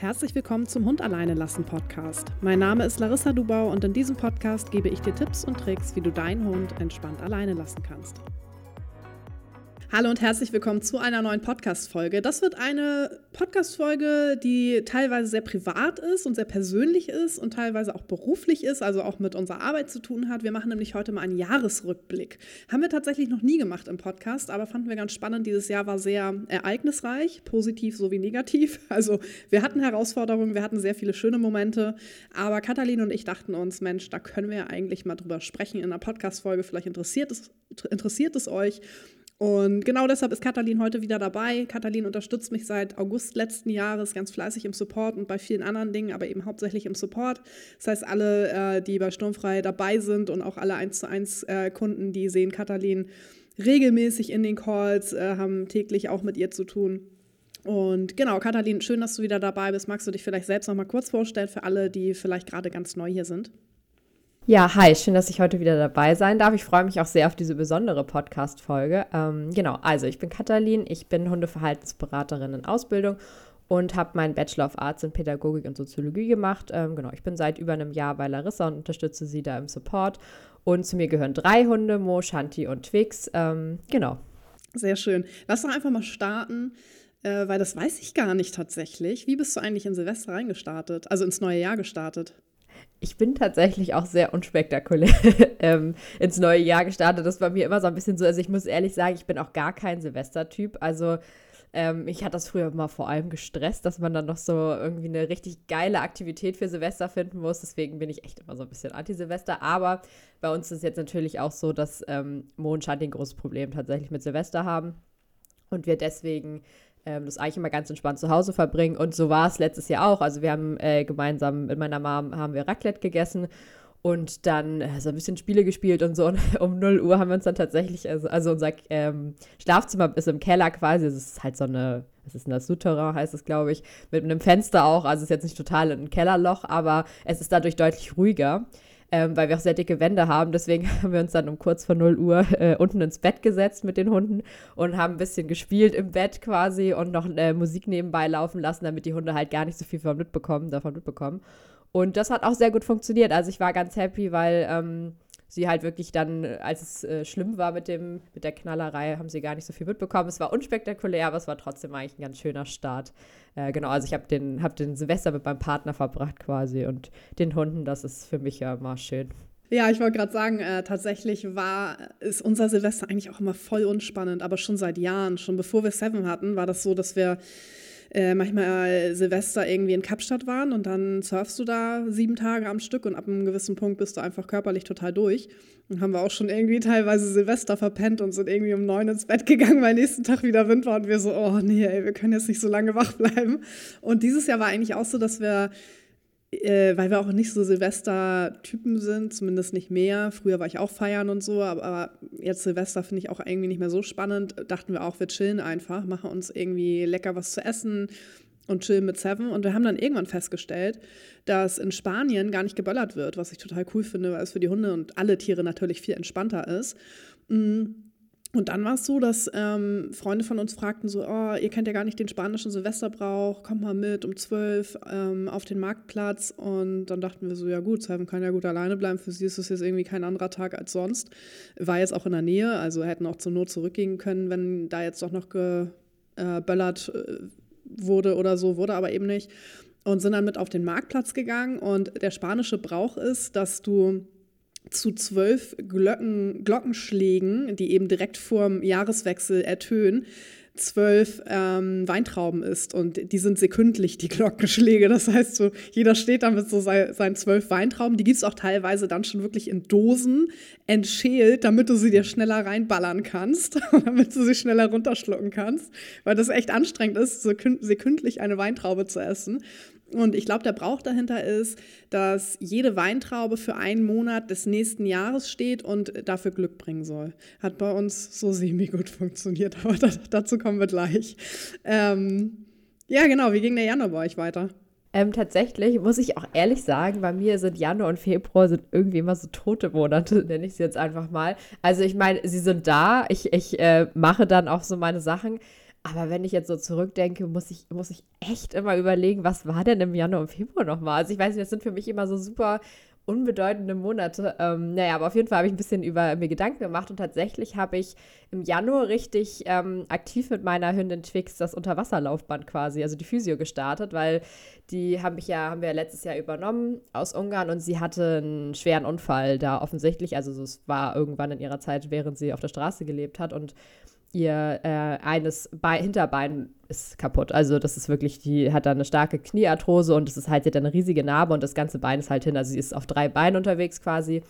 Herzlich willkommen zum Hund alleine lassen Podcast. Mein Name ist Larissa Dubau und in diesem Podcast gebe ich dir Tipps und Tricks, wie du deinen Hund entspannt alleine lassen kannst. Hallo und herzlich willkommen zu einer neuen Podcast-Folge. Das wird eine Podcast-Folge, die teilweise sehr privat ist und sehr persönlich ist und teilweise auch beruflich ist, also auch mit unserer Arbeit zu tun hat. Wir machen nämlich heute mal einen Jahresrückblick. Haben wir tatsächlich noch nie gemacht im Podcast, aber fanden wir ganz spannend. Dieses Jahr war sehr ereignisreich, positiv sowie negativ. Also wir hatten Herausforderungen, wir hatten sehr viele schöne Momente, aber Katalin und ich dachten uns, Mensch, da können wir eigentlich mal drüber sprechen in einer Podcast-Folge. Vielleicht interessiert es, interessiert es euch. Und genau deshalb ist Katalin heute wieder dabei. Katalin unterstützt mich seit August letzten Jahres ganz fleißig im Support und bei vielen anderen Dingen, aber eben hauptsächlich im Support. Das heißt, alle, äh, die bei Sturmfrei dabei sind und auch alle 1 zu 1 äh, Kunden, die sehen Katalin regelmäßig in den Calls, äh, haben täglich auch mit ihr zu tun. Und genau, Katalin, schön, dass du wieder dabei bist. Magst du dich vielleicht selbst noch mal kurz vorstellen für alle, die vielleicht gerade ganz neu hier sind? Ja, hi, schön, dass ich heute wieder dabei sein darf. Ich freue mich auch sehr auf diese besondere Podcast-Folge. Ähm, genau, also ich bin Katalin, ich bin Hundeverhaltensberaterin in Ausbildung und habe meinen Bachelor of Arts in Pädagogik und Soziologie gemacht. Ähm, genau, ich bin seit über einem Jahr bei Larissa und unterstütze sie da im Support. Und zu mir gehören drei Hunde, Mo, Shanti und Twix. Ähm, genau. Sehr schön. Lass doch einfach mal starten, äh, weil das weiß ich gar nicht tatsächlich. Wie bist du eigentlich in Silvester reingestartet, also ins neue Jahr gestartet? Ich bin tatsächlich auch sehr unspektakulär ähm, ins neue Jahr gestartet. Das war mir immer so ein bisschen so. Also ich muss ehrlich sagen, ich bin auch gar kein Silvestertyp. Also ähm, ich hatte das früher immer vor allem gestresst, dass man dann noch so irgendwie eine richtig geile Aktivität für Silvester finden muss. Deswegen bin ich echt immer so ein bisschen anti-Silvester. Aber bei uns ist jetzt natürlich auch so, dass ähm, Mo und Shanti ein großes Problem tatsächlich mit Silvester haben. Und wir deswegen ähm, das eigentlich immer ganz entspannt zu Hause verbringen. Und so war es letztes Jahr auch. Also wir haben äh, gemeinsam mit meiner Mom haben wir Raclette gegessen und dann äh, so ein bisschen Spiele gespielt und so. Und um 0 Uhr haben wir uns dann tatsächlich, also, also unser ähm, Schlafzimmer ist im Keller quasi. Es ist halt so eine, was ist denn das? Souterrain heißt es, glaube ich, mit einem Fenster auch. Also es ist jetzt nicht total ein Kellerloch, aber es ist dadurch deutlich ruhiger ähm, weil wir auch sehr dicke Wände haben. Deswegen haben wir uns dann um kurz vor 0 Uhr äh, unten ins Bett gesetzt mit den Hunden und haben ein bisschen gespielt im Bett quasi und noch äh, Musik nebenbei laufen lassen, damit die Hunde halt gar nicht so viel davon mitbekommen. Davon mitbekommen. Und das hat auch sehr gut funktioniert. Also ich war ganz happy, weil ähm, sie halt wirklich dann, als es äh, schlimm war mit, dem, mit der Knallerei, haben sie gar nicht so viel mitbekommen. Es war unspektakulär, aber es war trotzdem eigentlich ein ganz schöner Start. Äh, genau, also ich habe den, hab den Silvester mit meinem Partner verbracht quasi und den Hunden, das ist für mich ja immer schön. Ja, ich wollte gerade sagen, äh, tatsächlich war, ist unser Silvester eigentlich auch immer voll unspannend, aber schon seit Jahren, schon bevor wir Seven hatten, war das so, dass wir äh, manchmal Silvester irgendwie in Kapstadt waren und dann surfst du da sieben Tage am Stück und ab einem gewissen Punkt bist du einfach körperlich total durch. Und haben wir auch schon irgendwie teilweise Silvester verpennt und sind irgendwie um neun ins Bett gegangen, weil nächsten Tag wieder Wind war und wir so, oh nee, ey, wir können jetzt nicht so lange wach bleiben. Und dieses Jahr war eigentlich auch so, dass wir äh, weil wir auch nicht so Silvester-Typen sind, zumindest nicht mehr. Früher war ich auch feiern und so, aber, aber jetzt Silvester finde ich auch irgendwie nicht mehr so spannend. Dachten wir auch, wir chillen einfach, machen uns irgendwie lecker was zu essen und chillen mit Seven. Und wir haben dann irgendwann festgestellt, dass in Spanien gar nicht geböllert wird, was ich total cool finde, weil es für die Hunde und alle Tiere natürlich viel entspannter ist. Mhm und dann war es so, dass ähm, Freunde von uns fragten so, oh, ihr kennt ja gar nicht den spanischen Silvesterbrauch, kommt mal mit um zwölf ähm, auf den Marktplatz. Und dann dachten wir so, ja gut, Simon kann ja gut alleine bleiben, für sie ist es jetzt irgendwie kein anderer Tag als sonst. War jetzt auch in der Nähe, also hätten auch zur Not zurückgehen können, wenn da jetzt doch noch geböllert äh, wurde oder so, wurde aber eben nicht. Und sind dann mit auf den Marktplatz gegangen und der spanische Brauch ist, dass du zu zwölf Glocken, Glockenschlägen, die eben direkt vorm Jahreswechsel ertönen, zwölf ähm, Weintrauben isst und die sind sekündlich, die Glockenschläge. Das heißt, so, jeder steht da mit so sei, seinen zwölf Weintrauben. Die gibt es auch teilweise dann schon wirklich in Dosen entschält, damit du sie dir schneller reinballern kannst, damit du sie schneller runterschlucken kannst, weil das echt anstrengend ist, sekündlich eine Weintraube zu essen. Und ich glaube, der Brauch dahinter ist, dass jede Weintraube für einen Monat des nächsten Jahres steht und dafür Glück bringen soll. Hat bei uns so semi-gut funktioniert, aber da, dazu kommen wir gleich. Ähm, ja, genau, wie ging der Januar bei euch weiter? Ähm, tatsächlich muss ich auch ehrlich sagen, bei mir sind Januar und Februar sind irgendwie immer so tote Monate, nenne ich sie jetzt einfach mal. Also ich meine, sie sind da, ich, ich äh, mache dann auch so meine Sachen, Aber wenn ich jetzt so zurückdenke, muss ich, muss ich echt immer überlegen, was war denn im Januar und Februar nochmal? Also ich weiß nicht, das sind für mich immer so super unbedeutende Monate. Ähm, naja, aber auf jeden Fall habe ich ein bisschen über mir Gedanken gemacht und tatsächlich habe ich im Januar richtig ähm, aktiv mit meiner Hündin Twix das Unterwasserlaufband quasi, also die Physio gestartet, weil die haben mich ja, haben wir letztes Jahr übernommen aus Ungarn und sie hatte einen schweren Unfall da offensichtlich. Also es war irgendwann in ihrer Zeit, während sie auf der Straße gelebt hat und ihr äh, eines Be Hinterbein ist kaputt. Also das ist wirklich, die hat da eine starke Kniearthrose und es ist halt, sie hat eine riesige Narbe und das ganze Bein ist halt hin. Also sie ist auf drei Beinen unterwegs quasi.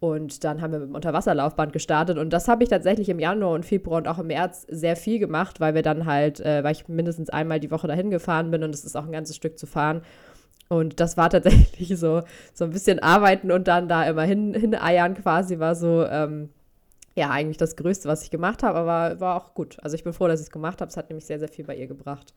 Und dann haben wir mit dem Unterwasserlaufband gestartet. Und das habe ich tatsächlich im Januar und Februar und auch im März sehr viel gemacht, weil wir dann halt, äh, weil ich mindestens einmal die Woche dahin gefahren bin und es ist auch ein ganzes Stück zu fahren. Und das war tatsächlich so, so ein bisschen arbeiten und dann da immer hin, hineiern quasi, war so, ähm, ja, eigentlich das Größte, was ich gemacht habe, aber war auch gut. Also ich bin froh, dass ich es gemacht habe. Es hat nämlich sehr, sehr viel bei ihr gebracht.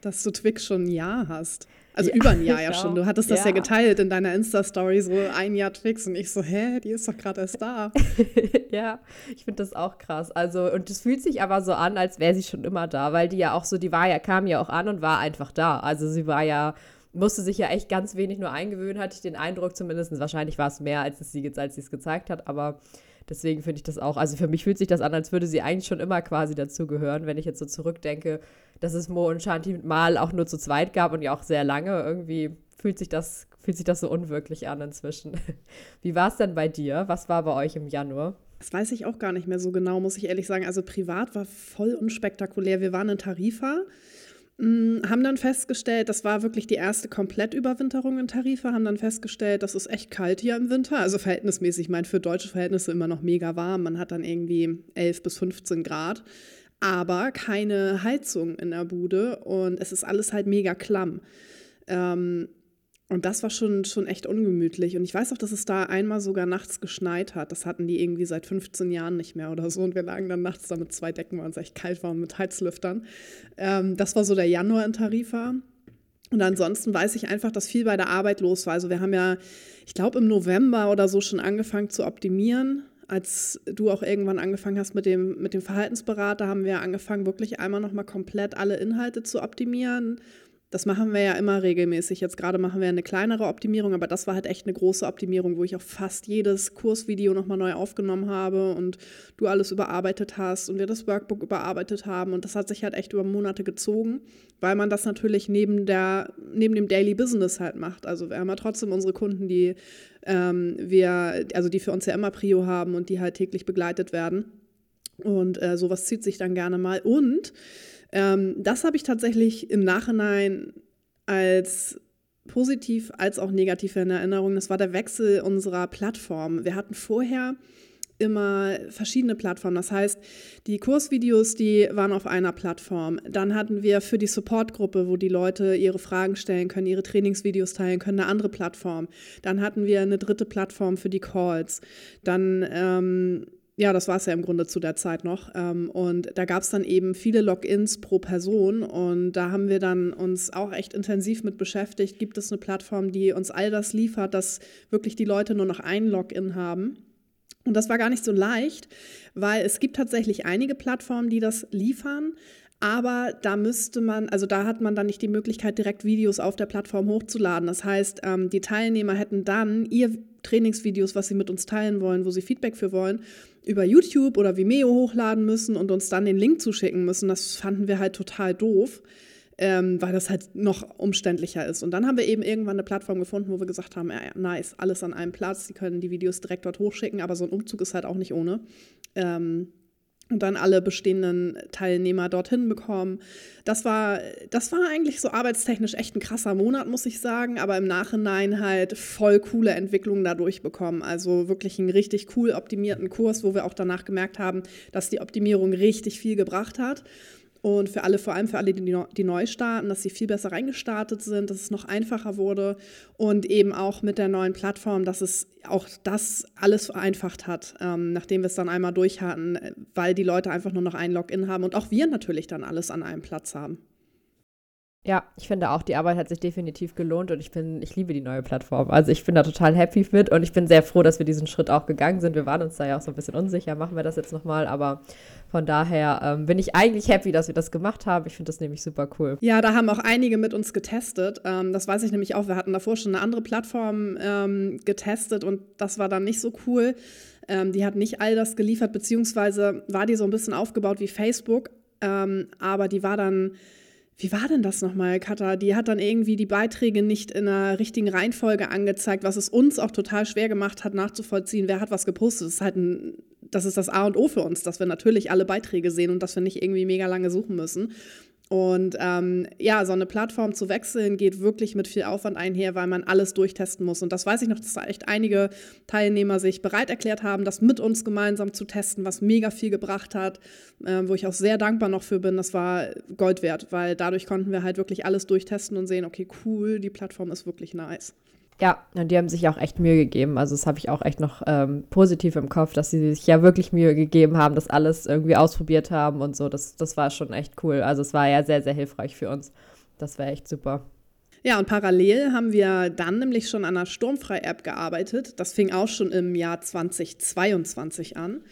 Dass du Twix schon ein Jahr hast. Also ja, über ein Jahr ja schon. Du hattest das ja, ja geteilt in deiner Insta-Story, so ein Jahr Twix. Und ich so, hä, die ist doch gerade erst da. ja, ich finde das auch krass. Also, und es fühlt sich aber so an, als wäre sie schon immer da, weil die ja auch so, die war ja, kam ja auch an und war einfach da. Also sie war ja musste sich ja echt ganz wenig nur eingewöhnen, hatte ich den Eindruck zumindest. Wahrscheinlich war es mehr, als es sie, als sie es gezeigt hat, aber Deswegen finde ich das auch, also für mich fühlt sich das an, als würde sie eigentlich schon immer quasi dazugehören, wenn ich jetzt so zurückdenke, dass es Mo und Shanti mal auch nur zu zweit gab und ja auch sehr lange. Irgendwie fühlt sich das, fühlt sich das so unwirklich an inzwischen. Wie war es denn bei dir? Was war bei euch im Januar? Das weiß ich auch gar nicht mehr so genau, muss ich ehrlich sagen. Also privat war voll unspektakulär. Wir waren in Tarifa haben dann festgestellt, das war wirklich die erste Komplettüberwinterung in Tarifa, haben dann festgestellt, das ist echt kalt hier im Winter, also verhältnismäßig, ich meine, für deutsche Verhältnisse immer noch mega warm. Man hat dann irgendwie 11 bis 15 Grad, aber keine Heizung in der Bude und es ist alles halt mega klamm. Ähm, und das war schon, schon echt ungemütlich. Und ich weiß auch, dass es da einmal sogar nachts geschneit hat. Das hatten die irgendwie seit 15 Jahren nicht mehr oder so. Und wir lagen dann nachts da mit zwei Decken, weil es echt kalt war und mit Heizlüftern. Ähm, das war so der Januar in Tarifa. Und ansonsten weiß ich einfach, dass viel bei der Arbeit los war. Also wir haben ja, ich glaube, im November oder so schon angefangen zu optimieren. Als du auch irgendwann angefangen hast mit dem, mit dem Verhaltensberater, haben wir angefangen, wirklich einmal nochmal komplett alle Inhalte zu optimieren das machen wir ja immer regelmäßig. Jetzt gerade machen wir eine kleinere Optimierung, aber das war halt echt eine große Optimierung, wo ich auch fast jedes Kursvideo nochmal neu aufgenommen habe und du alles überarbeitet hast und wir das Workbook überarbeitet haben. Und das hat sich halt echt über Monate gezogen, weil man das natürlich neben, der, neben dem Daily Business halt macht. Also wir haben ja trotzdem unsere Kunden, die ähm, wir, also die für uns ja immer Prio haben und die halt täglich begleitet werden. Und äh, sowas zieht sich dann gerne mal. Und ähm, das habe ich tatsächlich im Nachhinein als positiv als auch negativ in Erinnerung. Das war der Wechsel unserer Plattform. Wir hatten vorher immer verschiedene Plattformen. Das heißt, die Kursvideos, die waren auf einer Plattform. Dann hatten wir für die Supportgruppe, wo die Leute ihre Fragen stellen können, ihre Trainingsvideos teilen können, eine andere Plattform. Dann hatten wir eine dritte Plattform für die Calls. Dann ähm, ja, das war es ja im Grunde zu der Zeit noch. Ähm, und da gab es dann eben viele Logins pro Person. Und da haben wir dann uns auch echt intensiv mit beschäftigt. Gibt es eine Plattform, die uns all das liefert, dass wirklich die Leute nur noch ein Login haben? Und das war gar nicht so leicht, weil es gibt tatsächlich einige Plattformen, die das liefern. Aber da müsste man, also da hat man dann nicht die Möglichkeit, direkt Videos auf der Plattform hochzuladen. Das heißt, ähm, die Teilnehmer hätten dann ihr Trainingsvideos, was sie mit uns teilen wollen, wo sie Feedback für wollen, über YouTube oder Vimeo hochladen müssen und uns dann den Link zuschicken müssen. Das fanden wir halt total doof, ähm, weil das halt noch umständlicher ist. Und dann haben wir eben irgendwann eine Plattform gefunden, wo wir gesagt haben, ja, nice, alles an einem Platz, die können die Videos direkt dort hochschicken, aber so ein Umzug ist halt auch nicht ohne. Ähm, und dann alle bestehenden Teilnehmer dorthin bekommen. Das war, das war eigentlich so arbeitstechnisch echt ein krasser Monat, muss ich sagen, aber im Nachhinein halt voll coole Entwicklungen dadurch bekommen. Also wirklich einen richtig cool optimierten Kurs, wo wir auch danach gemerkt haben, dass die Optimierung richtig viel gebracht hat. Und für alle, vor allem für alle, die, die neu starten, dass sie viel besser reingestartet sind, dass es noch einfacher wurde und eben auch mit der neuen Plattform, dass es auch das alles vereinfacht hat, ähm, nachdem wir es dann einmal durch hatten, weil die Leute einfach nur noch ein Login haben und auch wir natürlich dann alles an einem Platz haben. Ja, ich finde auch, die Arbeit hat sich definitiv gelohnt und ich bin, ich liebe die neue Plattform. Also ich bin da total happy mit und ich bin sehr froh, dass wir diesen Schritt auch gegangen sind. Wir waren uns da ja auch so ein bisschen unsicher, machen wir das jetzt nochmal, aber von daher ähm, bin ich eigentlich happy, dass wir das gemacht haben. Ich finde das nämlich super cool. Ja, da haben auch einige mit uns getestet. Ähm, das weiß ich nämlich auch. Wir hatten davor schon eine andere Plattform ähm, getestet und das war dann nicht so cool. Ähm, die hat nicht all das geliefert, beziehungsweise war die so ein bisschen aufgebaut wie Facebook, ähm, aber die war dann wie war denn das nochmal, Katha? Die hat dann irgendwie die Beiträge nicht in einer richtigen Reihenfolge angezeigt, was es uns auch total schwer gemacht hat, nachzuvollziehen, wer hat was gepostet. Das ist halt ein, das ist das A und O für uns, dass wir natürlich alle Beiträge sehen und dass wir nicht irgendwie mega lange suchen müssen. Und ähm, ja, so eine Plattform zu wechseln geht wirklich mit viel Aufwand einher, weil man alles durchtesten muss. Und das weiß ich noch, dass da echt einige Teilnehmer sich bereit erklärt haben, das mit uns gemeinsam zu testen, was mega viel gebracht hat, äh, wo ich auch sehr dankbar noch für bin. Das war Gold wert, weil dadurch konnten wir halt wirklich alles durchtesten und sehen, okay, cool, die Plattform ist wirklich nice. Ja, und die haben sich auch echt Mühe gegeben. Also das habe ich auch echt noch ähm, positiv im Kopf, dass sie sich ja wirklich Mühe gegeben haben, das alles irgendwie ausprobiert haben und so. Das, das war schon echt cool. Also es war ja sehr, sehr hilfreich für uns. Das war echt super. Ja, und parallel haben wir dann nämlich schon an einer Sturmfrei-App gearbeitet. Das fing auch schon im Jahr 2022 an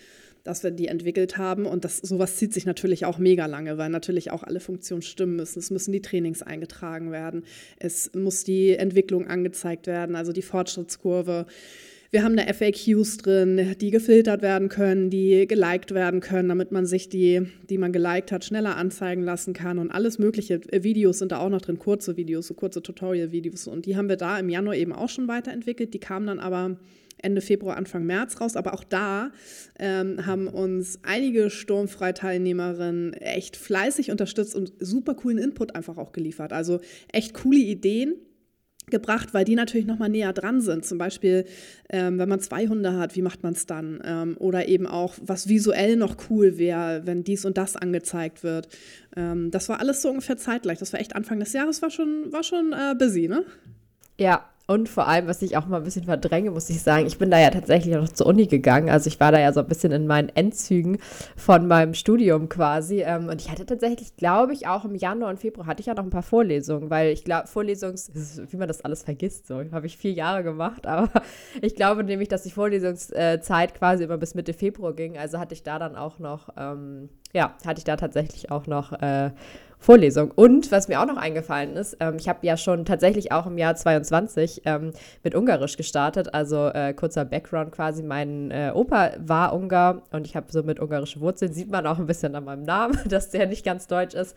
dass wir die entwickelt haben. Und das, sowas zieht sich natürlich auch mega lange, weil natürlich auch alle Funktionen stimmen müssen. Es müssen die Trainings eingetragen werden. Es muss die Entwicklung angezeigt werden, also die Fortschrittskurve. Wir haben da FAQs drin, die gefiltert werden können, die geliked werden können, damit man sich die, die man geliked hat, schneller anzeigen lassen kann und alles mögliche. Videos sind da auch noch drin, kurze Videos, so kurze Tutorial-Videos. Und die haben wir da im Januar eben auch schon weiterentwickelt. Die kamen dann aber Ende Februar, Anfang März raus. Aber auch da ähm, haben uns einige Sturmfrei-Teilnehmerinnen echt fleißig unterstützt und super coolen Input einfach auch geliefert. Also echt coole Ideen gebracht, weil die natürlich noch mal näher dran sind. Zum Beispiel, ähm, wenn man zwei Hunde hat, wie macht man es dann? Ähm, oder eben auch, was visuell noch cool wäre, wenn dies und das angezeigt wird. Ähm, das war alles so ungefähr zeitgleich. Das war echt Anfang des Jahres, war schon, war schon äh, busy, ne? Ja, und vor allem, was ich auch mal ein bisschen verdränge, muss ich sagen, ich bin da ja tatsächlich noch zur Uni gegangen. Also ich war da ja so ein bisschen in meinen Endzügen von meinem Studium quasi. Ähm, und ich hatte tatsächlich, glaube ich, auch im Januar und Februar hatte ich ja noch ein paar Vorlesungen, weil ich glaube, Vorlesungs, wie man das alles vergisst, so, habe ich vier Jahre gemacht. Aber ich glaube nämlich, dass die Vorlesungszeit quasi immer bis Mitte Februar ging. Also hatte ich da dann auch noch, ähm, ja, hatte ich da tatsächlich auch noch äh, Vorlesung. Und was mir auch noch eingefallen ist, ähm, ich habe ja schon tatsächlich auch im Jahr 22 ähm, mit Ungarisch gestartet. Also äh, kurzer Background quasi. Mein äh, Opa war Ungar und ich habe so mit ungarische Wurzeln. Sieht man auch ein bisschen an meinem Namen, dass der nicht ganz deutsch ist.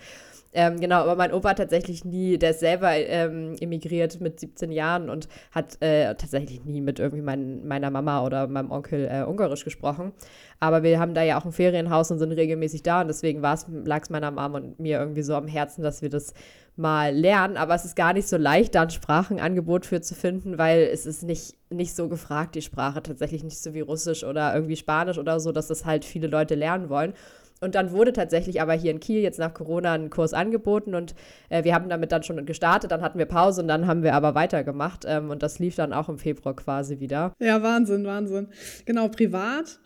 Ähm, genau, aber mein Opa hat tatsächlich nie, der ist selber ähm, emigriert mit 17 Jahren und hat äh, tatsächlich nie mit irgendwie mein, meiner Mama oder meinem Onkel äh, Ungarisch gesprochen. Aber wir haben da ja auch ein Ferienhaus und sind regelmäßig da und deswegen lag es meiner Mama und mir irgendwie so am Herzen, dass wir das mal lernen. Aber es ist gar nicht so leicht, da ein Sprachenangebot für zu finden, weil es ist nicht, nicht so gefragt, die Sprache tatsächlich nicht so wie Russisch oder irgendwie Spanisch oder so, dass das halt viele Leute lernen wollen. Und dann wurde tatsächlich aber hier in Kiel jetzt nach Corona ein Kurs angeboten und äh, wir haben damit dann schon gestartet, dann hatten wir Pause und dann haben wir aber weitergemacht ähm, und das lief dann auch im Februar quasi wieder. Ja, Wahnsinn, Wahnsinn. Genau, privat.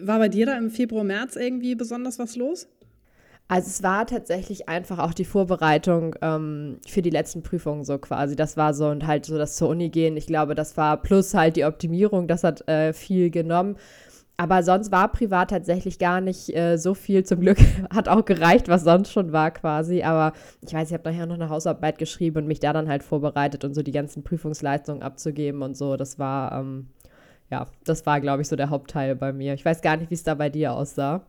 War bei dir da im Februar, März irgendwie besonders was los? Also es war tatsächlich einfach auch die Vorbereitung ähm, für die letzten Prüfungen so quasi. Das war so und halt so das zur Uni gehen. Ich glaube, das war plus halt die Optimierung, das hat äh, viel genommen. Aber sonst war privat tatsächlich gar nicht äh, so viel. Zum Glück hat auch gereicht, was sonst schon war quasi. Aber ich weiß, ich habe nachher noch eine Hausarbeit geschrieben und mich da dann halt vorbereitet und so die ganzen Prüfungsleistungen abzugeben und so. Das war, ähm, ja, das war, glaube ich, so der Hauptteil bei mir. Ich weiß gar nicht, wie es da bei dir aussah.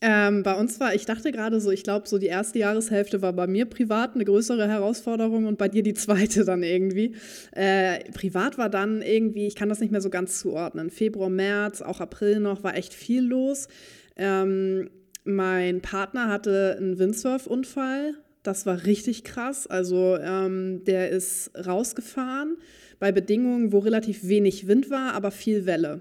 Ähm, bei uns war, ich dachte gerade so, ich glaube, so die erste Jahreshälfte war bei mir privat eine größere Herausforderung und bei dir die zweite dann irgendwie. Äh, privat war dann irgendwie, ich kann das nicht mehr so ganz zuordnen. Februar, März, auch April noch, war echt viel los. Ähm, mein Partner hatte einen Windsurf-Unfall. Das war richtig krass. Also ähm, der ist rausgefahren bei Bedingungen, wo relativ wenig Wind war, aber viel Welle.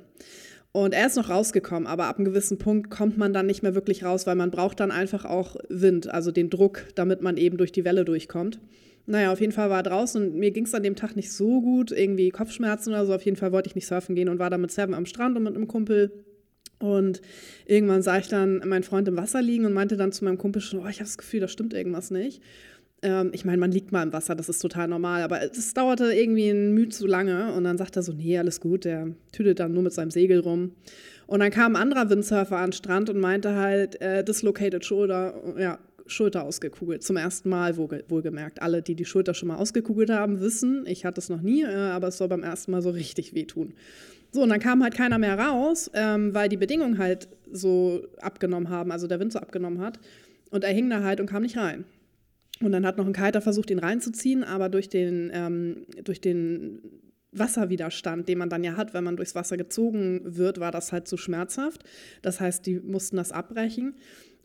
Und er ist noch rausgekommen, aber ab einem gewissen Punkt kommt man dann nicht mehr wirklich raus, weil man braucht dann einfach auch Wind, also den Druck, damit man eben durch die Welle durchkommt. Naja, auf jeden Fall war er draußen und mir ging es an dem Tag nicht so gut, irgendwie Kopfschmerzen oder so. Auf jeden Fall wollte ich nicht surfen gehen und war dann mit Seven am Strand und mit einem Kumpel. Und irgendwann sah ich dann meinen Freund im Wasser liegen und meinte dann zu meinem Kumpel schon, oh, ich habe das Gefühl, da stimmt irgendwas nicht. Ähm, ich meine, man liegt mal im Wasser, das ist total normal, aber es dauerte irgendwie ein Mühe zu lange und dann sagt er so, nee, alles gut, der tütet dann nur mit seinem Segel rum. Und dann kam ein anderer Windsurfer an den Strand und meinte halt, äh, dislocated shoulder, ja, Schulter ausgekugelt. Zum ersten Mal wohlgemerkt. Alle, die die Schulter schon mal ausgekugelt haben, wissen, ich hatte es noch nie, äh, aber es soll beim ersten Mal so richtig wehtun. So, und dann kam halt keiner mehr raus, ähm, weil die Bedingungen halt so abgenommen haben, also der Wind so abgenommen hat. Und er hing da halt und kam nicht rein. Und dann hat noch ein Kiter versucht, ihn reinzuziehen, aber durch den, ähm, durch den Wasserwiderstand, den man dann ja hat, wenn man durchs Wasser gezogen wird, war das halt zu schmerzhaft. Das heißt, die mussten das abbrechen.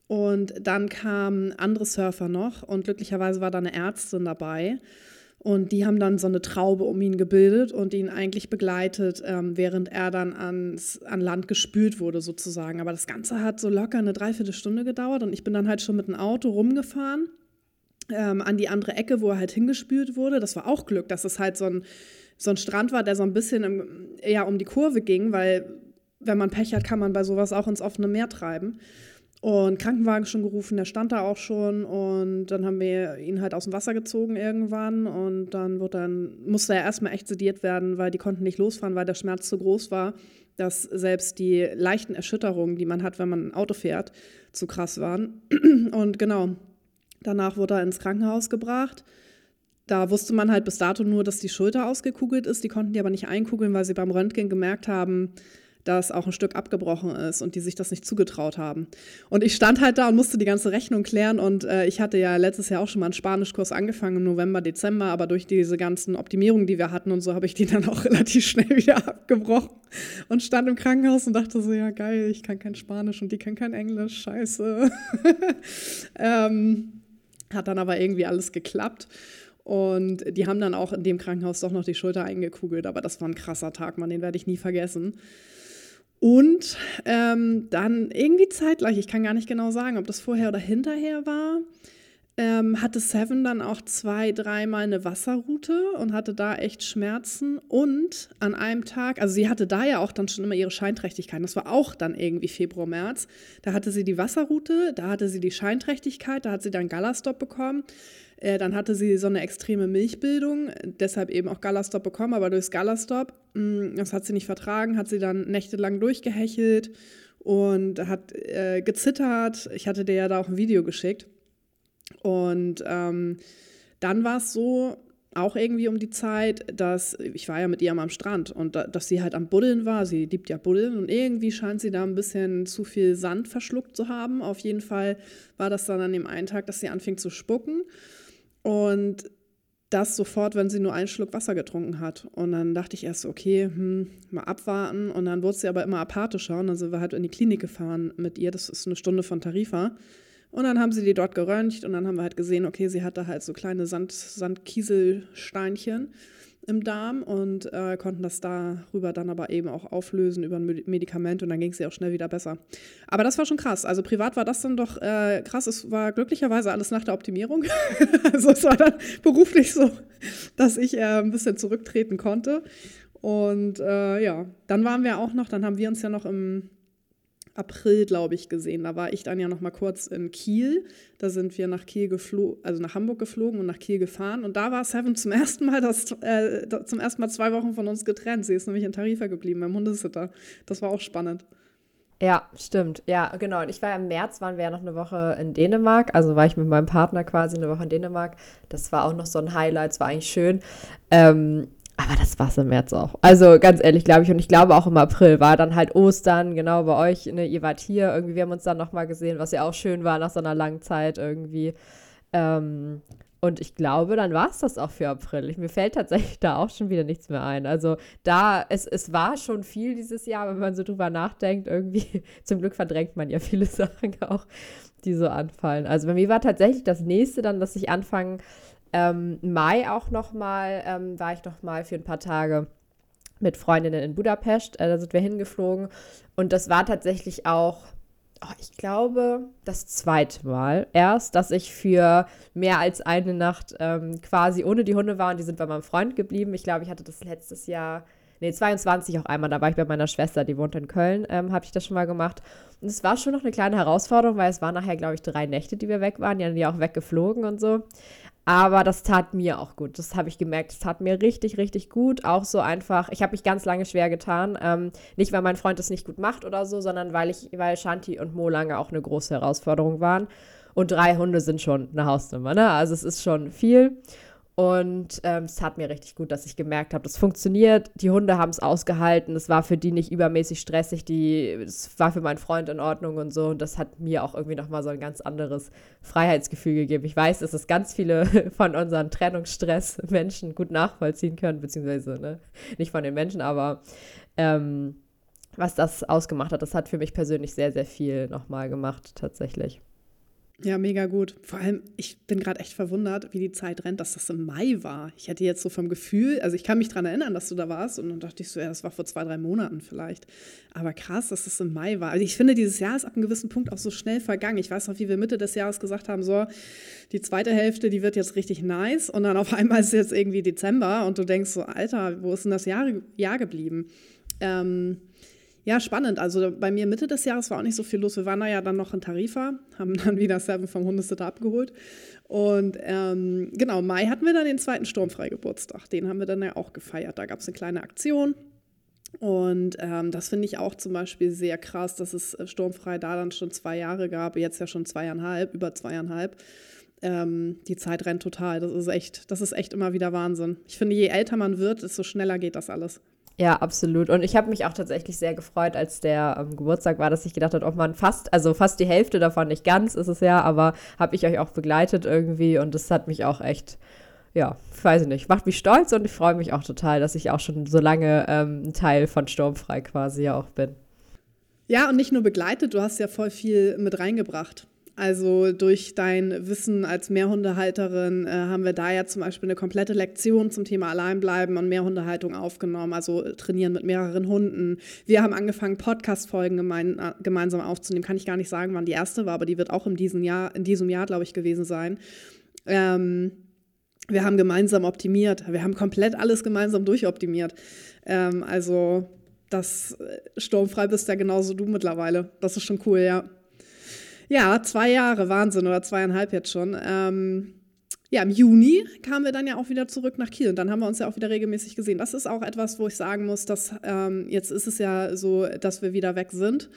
Und dann kamen andere Surfer noch und glücklicherweise war da eine Ärztin dabei. Und die haben dann so eine Traube um ihn gebildet und ihn eigentlich begleitet, ähm, während er dann ans, an Land gespült wurde, sozusagen. Aber das Ganze hat so locker eine Dreiviertelstunde gedauert und ich bin dann halt schon mit dem Auto rumgefahren ähm, an die andere Ecke, wo er halt hingespült wurde. Das war auch Glück, dass es halt so ein, so ein Strand war, der so ein bisschen im, eher um die Kurve ging, weil wenn man Pech hat, kann man bei sowas auch ins offene Meer treiben. Und Krankenwagen schon gerufen, der stand da auch schon und dann haben wir ihn halt aus dem Wasser gezogen irgendwann und dann, wurde dann musste er erstmal echt sediert werden, weil die konnten nicht losfahren, weil der Schmerz zu groß war, dass selbst die leichten Erschütterungen, die man hat, wenn man ein Auto fährt, zu krass waren. Und genau, danach wurde er ins Krankenhaus gebracht. Da wusste man halt bis dato nur, dass die Schulter ausgekugelt ist. Die konnten die aber nicht einkugeln, weil sie beim Röntgen gemerkt haben, dass auch ein Stück abgebrochen ist und die sich das nicht zugetraut haben. Und ich stand halt da und musste die ganze Rechnung klären und äh, ich hatte ja letztes Jahr auch schon mal einen Spanischkurs angefangen im November, Dezember, aber durch diese ganzen Optimierungen, die wir hatten und so, habe ich die dann auch relativ schnell wieder abgebrochen und stand im Krankenhaus und dachte so, ja geil, ich kann kein Spanisch und die kann kein Englisch, scheiße. ähm, hat dann aber irgendwie alles geklappt. Und die haben dann auch in dem Krankenhaus doch noch die Schulter eingekugelt. Aber das war ein krasser Tag, man, den werde ich nie vergessen. Und ähm, dann irgendwie zeitgleich, ich kann gar nicht genau sagen, ob das vorher oder hinterher war, ähm, hatte Seven dann auch zwei, dreimal eine Wasserroute und hatte da echt Schmerzen. Und an einem Tag, also sie hatte da ja auch dann schon immer ihre Scheinträchtigkeit. Das war auch dann irgendwie Februar, März. Da hatte sie die Wasserroute, da hatte sie die Scheinträchtigkeit, da hat sie dann Galastop bekommen. Äh, dann hatte sie so eine extreme Milchbildung, deshalb eben auch Galastop bekommen, aber durchs Galastop, mm, das hat sie nicht vertragen, hat sie dann nächtelang durchgehechelt und hat äh, gezittert. Ich hatte dir ja da auch ein Video geschickt. Und ähm, dann war es so, auch irgendwie um die Zeit, dass ich war ja mit ihr am Strand und da, dass sie halt am Buddeln war. Sie liebt ja Buddeln und irgendwie scheint sie da ein bisschen zu viel Sand verschluckt zu haben. Auf jeden Fall war das dann an dem einen Tag, dass sie anfing zu spucken. Und das sofort, wenn sie nur einen Schluck Wasser getrunken hat. Und dann dachte ich erst, okay, hm, mal abwarten. Und dann wurde sie aber immer apathischer. Und dann sind wir halt in die Klinik gefahren mit ihr. Das ist eine Stunde von Tarifa. Und dann haben sie die dort geröntgt und dann haben wir halt gesehen, okay, sie hatte halt so kleine Sand, Sandkieselsteinchen im Darm und äh, konnten das darüber dann aber eben auch auflösen über ein Medikament und dann ging es ihr auch schnell wieder besser. Aber das war schon krass. Also privat war das dann doch äh, krass. Es war glücklicherweise alles nach der Optimierung. also es war dann beruflich so, dass ich äh, ein bisschen zurücktreten konnte. Und äh, ja, dann waren wir auch noch, dann haben wir uns ja noch im April, glaube ich, gesehen. Da war ich dann ja noch mal kurz in Kiel. Da sind wir nach Kiel geflogen, also nach Hamburg geflogen und nach Kiel gefahren. Und da war Seven zum ersten Mal, das, äh, zum ersten Mal zwei Wochen von uns getrennt. Sie ist nämlich in Tarifa geblieben, beim Hundesitter. Das war auch spannend. Ja, stimmt. Ja, genau. Und ich war ja im März, waren wir ja noch eine Woche in Dänemark. Also war ich mit meinem Partner quasi eine Woche in Dänemark. Das war auch noch so ein Highlight, es war eigentlich schön. Ähm, aber das war es im März auch. Also ganz ehrlich, glaube ich. Und ich glaube auch im April war dann halt Ostern, genau bei euch. Ne, ihr wart hier irgendwie. Wir haben uns dann nochmal gesehen, was ja auch schön war nach so einer langen Zeit irgendwie. Ähm, und ich glaube, dann war es das auch für April. Ich, mir fällt tatsächlich da auch schon wieder nichts mehr ein. Also da, es, es war schon viel dieses Jahr, wenn man so drüber nachdenkt. Irgendwie, zum Glück verdrängt man ja viele Sachen auch, die so anfallen. Also bei mir war tatsächlich das nächste dann, dass ich anfangen ähm, Mai auch nochmal, ähm, war ich nochmal für ein paar Tage mit Freundinnen in Budapest. Äh, da sind wir hingeflogen. Und das war tatsächlich auch, oh, ich glaube, das zweite Mal erst, dass ich für mehr als eine Nacht ähm, quasi ohne die Hunde war. Und die sind bei meinem Freund geblieben. Ich glaube, ich hatte das letztes Jahr nee, 22 auch einmal. Da war ich bei meiner Schwester, die wohnt in Köln, ähm, habe ich das schon mal gemacht. Und es war schon noch eine kleine Herausforderung, weil es waren nachher, glaube ich, drei Nächte, die wir weg waren. Die haben ja auch weggeflogen und so. Aber das tat mir auch gut. Das habe ich gemerkt. Das tat mir richtig, richtig gut. Auch so einfach. Ich habe mich ganz lange schwer getan. Ähm, nicht, weil mein Freund es nicht gut macht oder so, sondern weil ich, weil Shanti und Mo lange auch eine große Herausforderung waren. Und drei Hunde sind schon eine Hausnummer, ne? Also es ist schon viel. Und ähm, es tat mir richtig gut, dass ich gemerkt habe, das funktioniert. Die Hunde haben es ausgehalten. Es war für die nicht übermäßig stressig. es war für meinen Freund in Ordnung und so. Und das hat mir auch irgendwie nochmal so ein ganz anderes Freiheitsgefühl gegeben. Ich weiß, dass es ganz viele von unseren Trennungsstress Menschen gut nachvollziehen können, beziehungsweise ne, nicht von den Menschen, aber ähm, was das ausgemacht hat, das hat für mich persönlich sehr, sehr viel nochmal gemacht, tatsächlich. Ja, mega gut. Vor allem, ich bin gerade echt verwundert, wie die Zeit rennt, dass das im Mai war. Ich hätte jetzt so vom Gefühl, also ich kann mich daran erinnern, dass du da warst und dann dachte ich so, ja, das war vor zwei, drei Monaten vielleicht. Aber krass, dass das im Mai war. Also ich finde, dieses Jahr ist ab einem gewissen Punkt auch so schnell vergangen. Ich weiß noch, wie wir Mitte des Jahres gesagt haben, so, die zweite Hälfte, die wird jetzt richtig nice und dann auf einmal ist jetzt irgendwie Dezember und du denkst so, Alter, wo ist denn das Jahr, Jahr geblieben? Ähm, ja, spannend. Also bei mir Mitte des Jahres war auch nicht so viel los. Wir waren da ja dann noch in Tarifa, haben dann wieder Seven vom Hundesitter abgeholt. Und ähm, genau, Mai hatten wir dann den zweiten Sturmfreigeburtstag. Den haben wir dann ja auch gefeiert. Da gab es eine kleine Aktion. Und ähm, das finde ich auch zum Beispiel sehr krass, dass es äh, Sturmfrei da dann schon zwei Jahre gab, jetzt ja schon zweieinhalb, über zweieinhalb. Ähm, die Zeit rennt total. Das ist echt, das ist echt immer wieder Wahnsinn. Ich finde, je älter man wird, desto schneller geht das alles. Ja, absolut. Und ich habe mich auch tatsächlich sehr gefreut, als der ähm, Geburtstag war, dass ich gedacht habe, ob man fast, also fast die Hälfte davon, nicht ganz ist es ja, aber habe ich euch auch begleitet irgendwie und das hat mich auch echt, ja, weiß ich nicht, macht mich stolz und ich freue mich auch total, dass ich auch schon so lange ähm, ein Teil von Sturmfrei quasi ja auch bin. Ja, und nicht nur begleitet, du hast ja voll viel mit reingebracht. Also durch dein Wissen als Mehrhundehalterin äh, haben wir da ja zum Beispiel eine komplette Lektion zum Thema Alleinbleiben und Mehrhundehaltung aufgenommen, also trainieren mit mehreren Hunden. Wir haben angefangen, Podcast-Folgen gemein, äh, gemeinsam aufzunehmen. Kann ich gar nicht sagen, wann die erste war, aber die wird auch in diesem Jahr, in diesem Jahr, glaube ich, gewesen sein. Ähm, wir haben gemeinsam optimiert. Wir haben komplett alles gemeinsam durchoptimiert. Ähm, also das äh, sturmfrei bist ja genauso du mittlerweile. Das ist schon cool, ja. Ja, zwei Jahre, Wahnsinn, oder zweieinhalb jetzt schon. Ähm, ja, im Juni kamen wir dann ja auch wieder zurück nach Kiel und dann haben wir uns ja auch wieder regelmäßig gesehen. Das ist auch etwas, wo ich sagen muss, dass ähm, jetzt ist es ja so, dass wir wieder weg sind.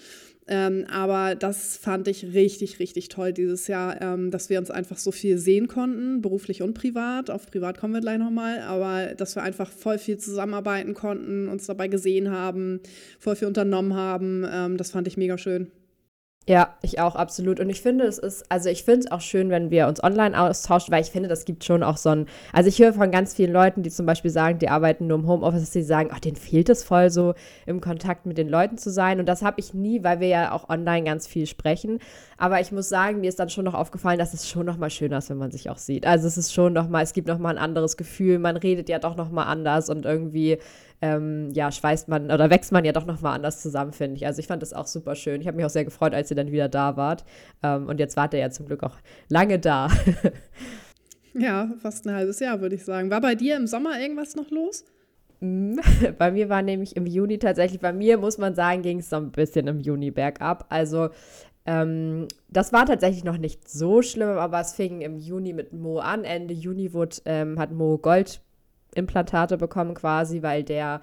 Ähm, aber das fand ich richtig, richtig toll dieses Jahr, ähm, dass wir uns einfach so viel sehen konnten, beruflich und privat. Auf privat kommen wir gleich nochmal, aber dass wir einfach voll viel zusammenarbeiten konnten, uns dabei gesehen haben, voll viel unternommen haben. Ähm, das fand ich mega schön. Ja, ich auch, absolut. Und ich finde, es ist, also ich finde es auch schön, wenn wir uns online austauschen, weil ich finde, das gibt schon auch so ein, also ich höre von ganz vielen Leuten, die zum Beispiel sagen, die arbeiten nur im Homeoffice, sie sagen, ach, denen fehlt es voll so, im Kontakt mit den Leuten zu sein. Und das habe ich nie, weil wir ja auch online ganz viel sprechen. Aber ich muss sagen, mir ist dann schon noch aufgefallen, dass es schon noch mal schöner ist, wenn man sich auch sieht. Also es ist schon noch mal, es gibt noch mal ein anderes Gefühl, man redet ja doch noch mal anders und irgendwie ähm, ja, schweißt man oder wächst man ja doch nochmal anders zusammen, finde ich. Also ich fand das auch super schön. Ich habe mich auch sehr gefreut, als ihr dann wieder da wart. Ähm, und jetzt wart ihr ja zum Glück auch lange da. ja, fast ein halbes Jahr, würde ich sagen. War bei dir im Sommer irgendwas noch los? Mm, bei mir war nämlich im Juni tatsächlich, bei mir muss man sagen, ging es so ein bisschen im Juni bergab. Also ähm, das war tatsächlich noch nicht so schlimm, aber es fing im Juni mit Mo an. Ende Juni wurde, ähm, hat Mo Gold Implantate bekommen quasi, weil der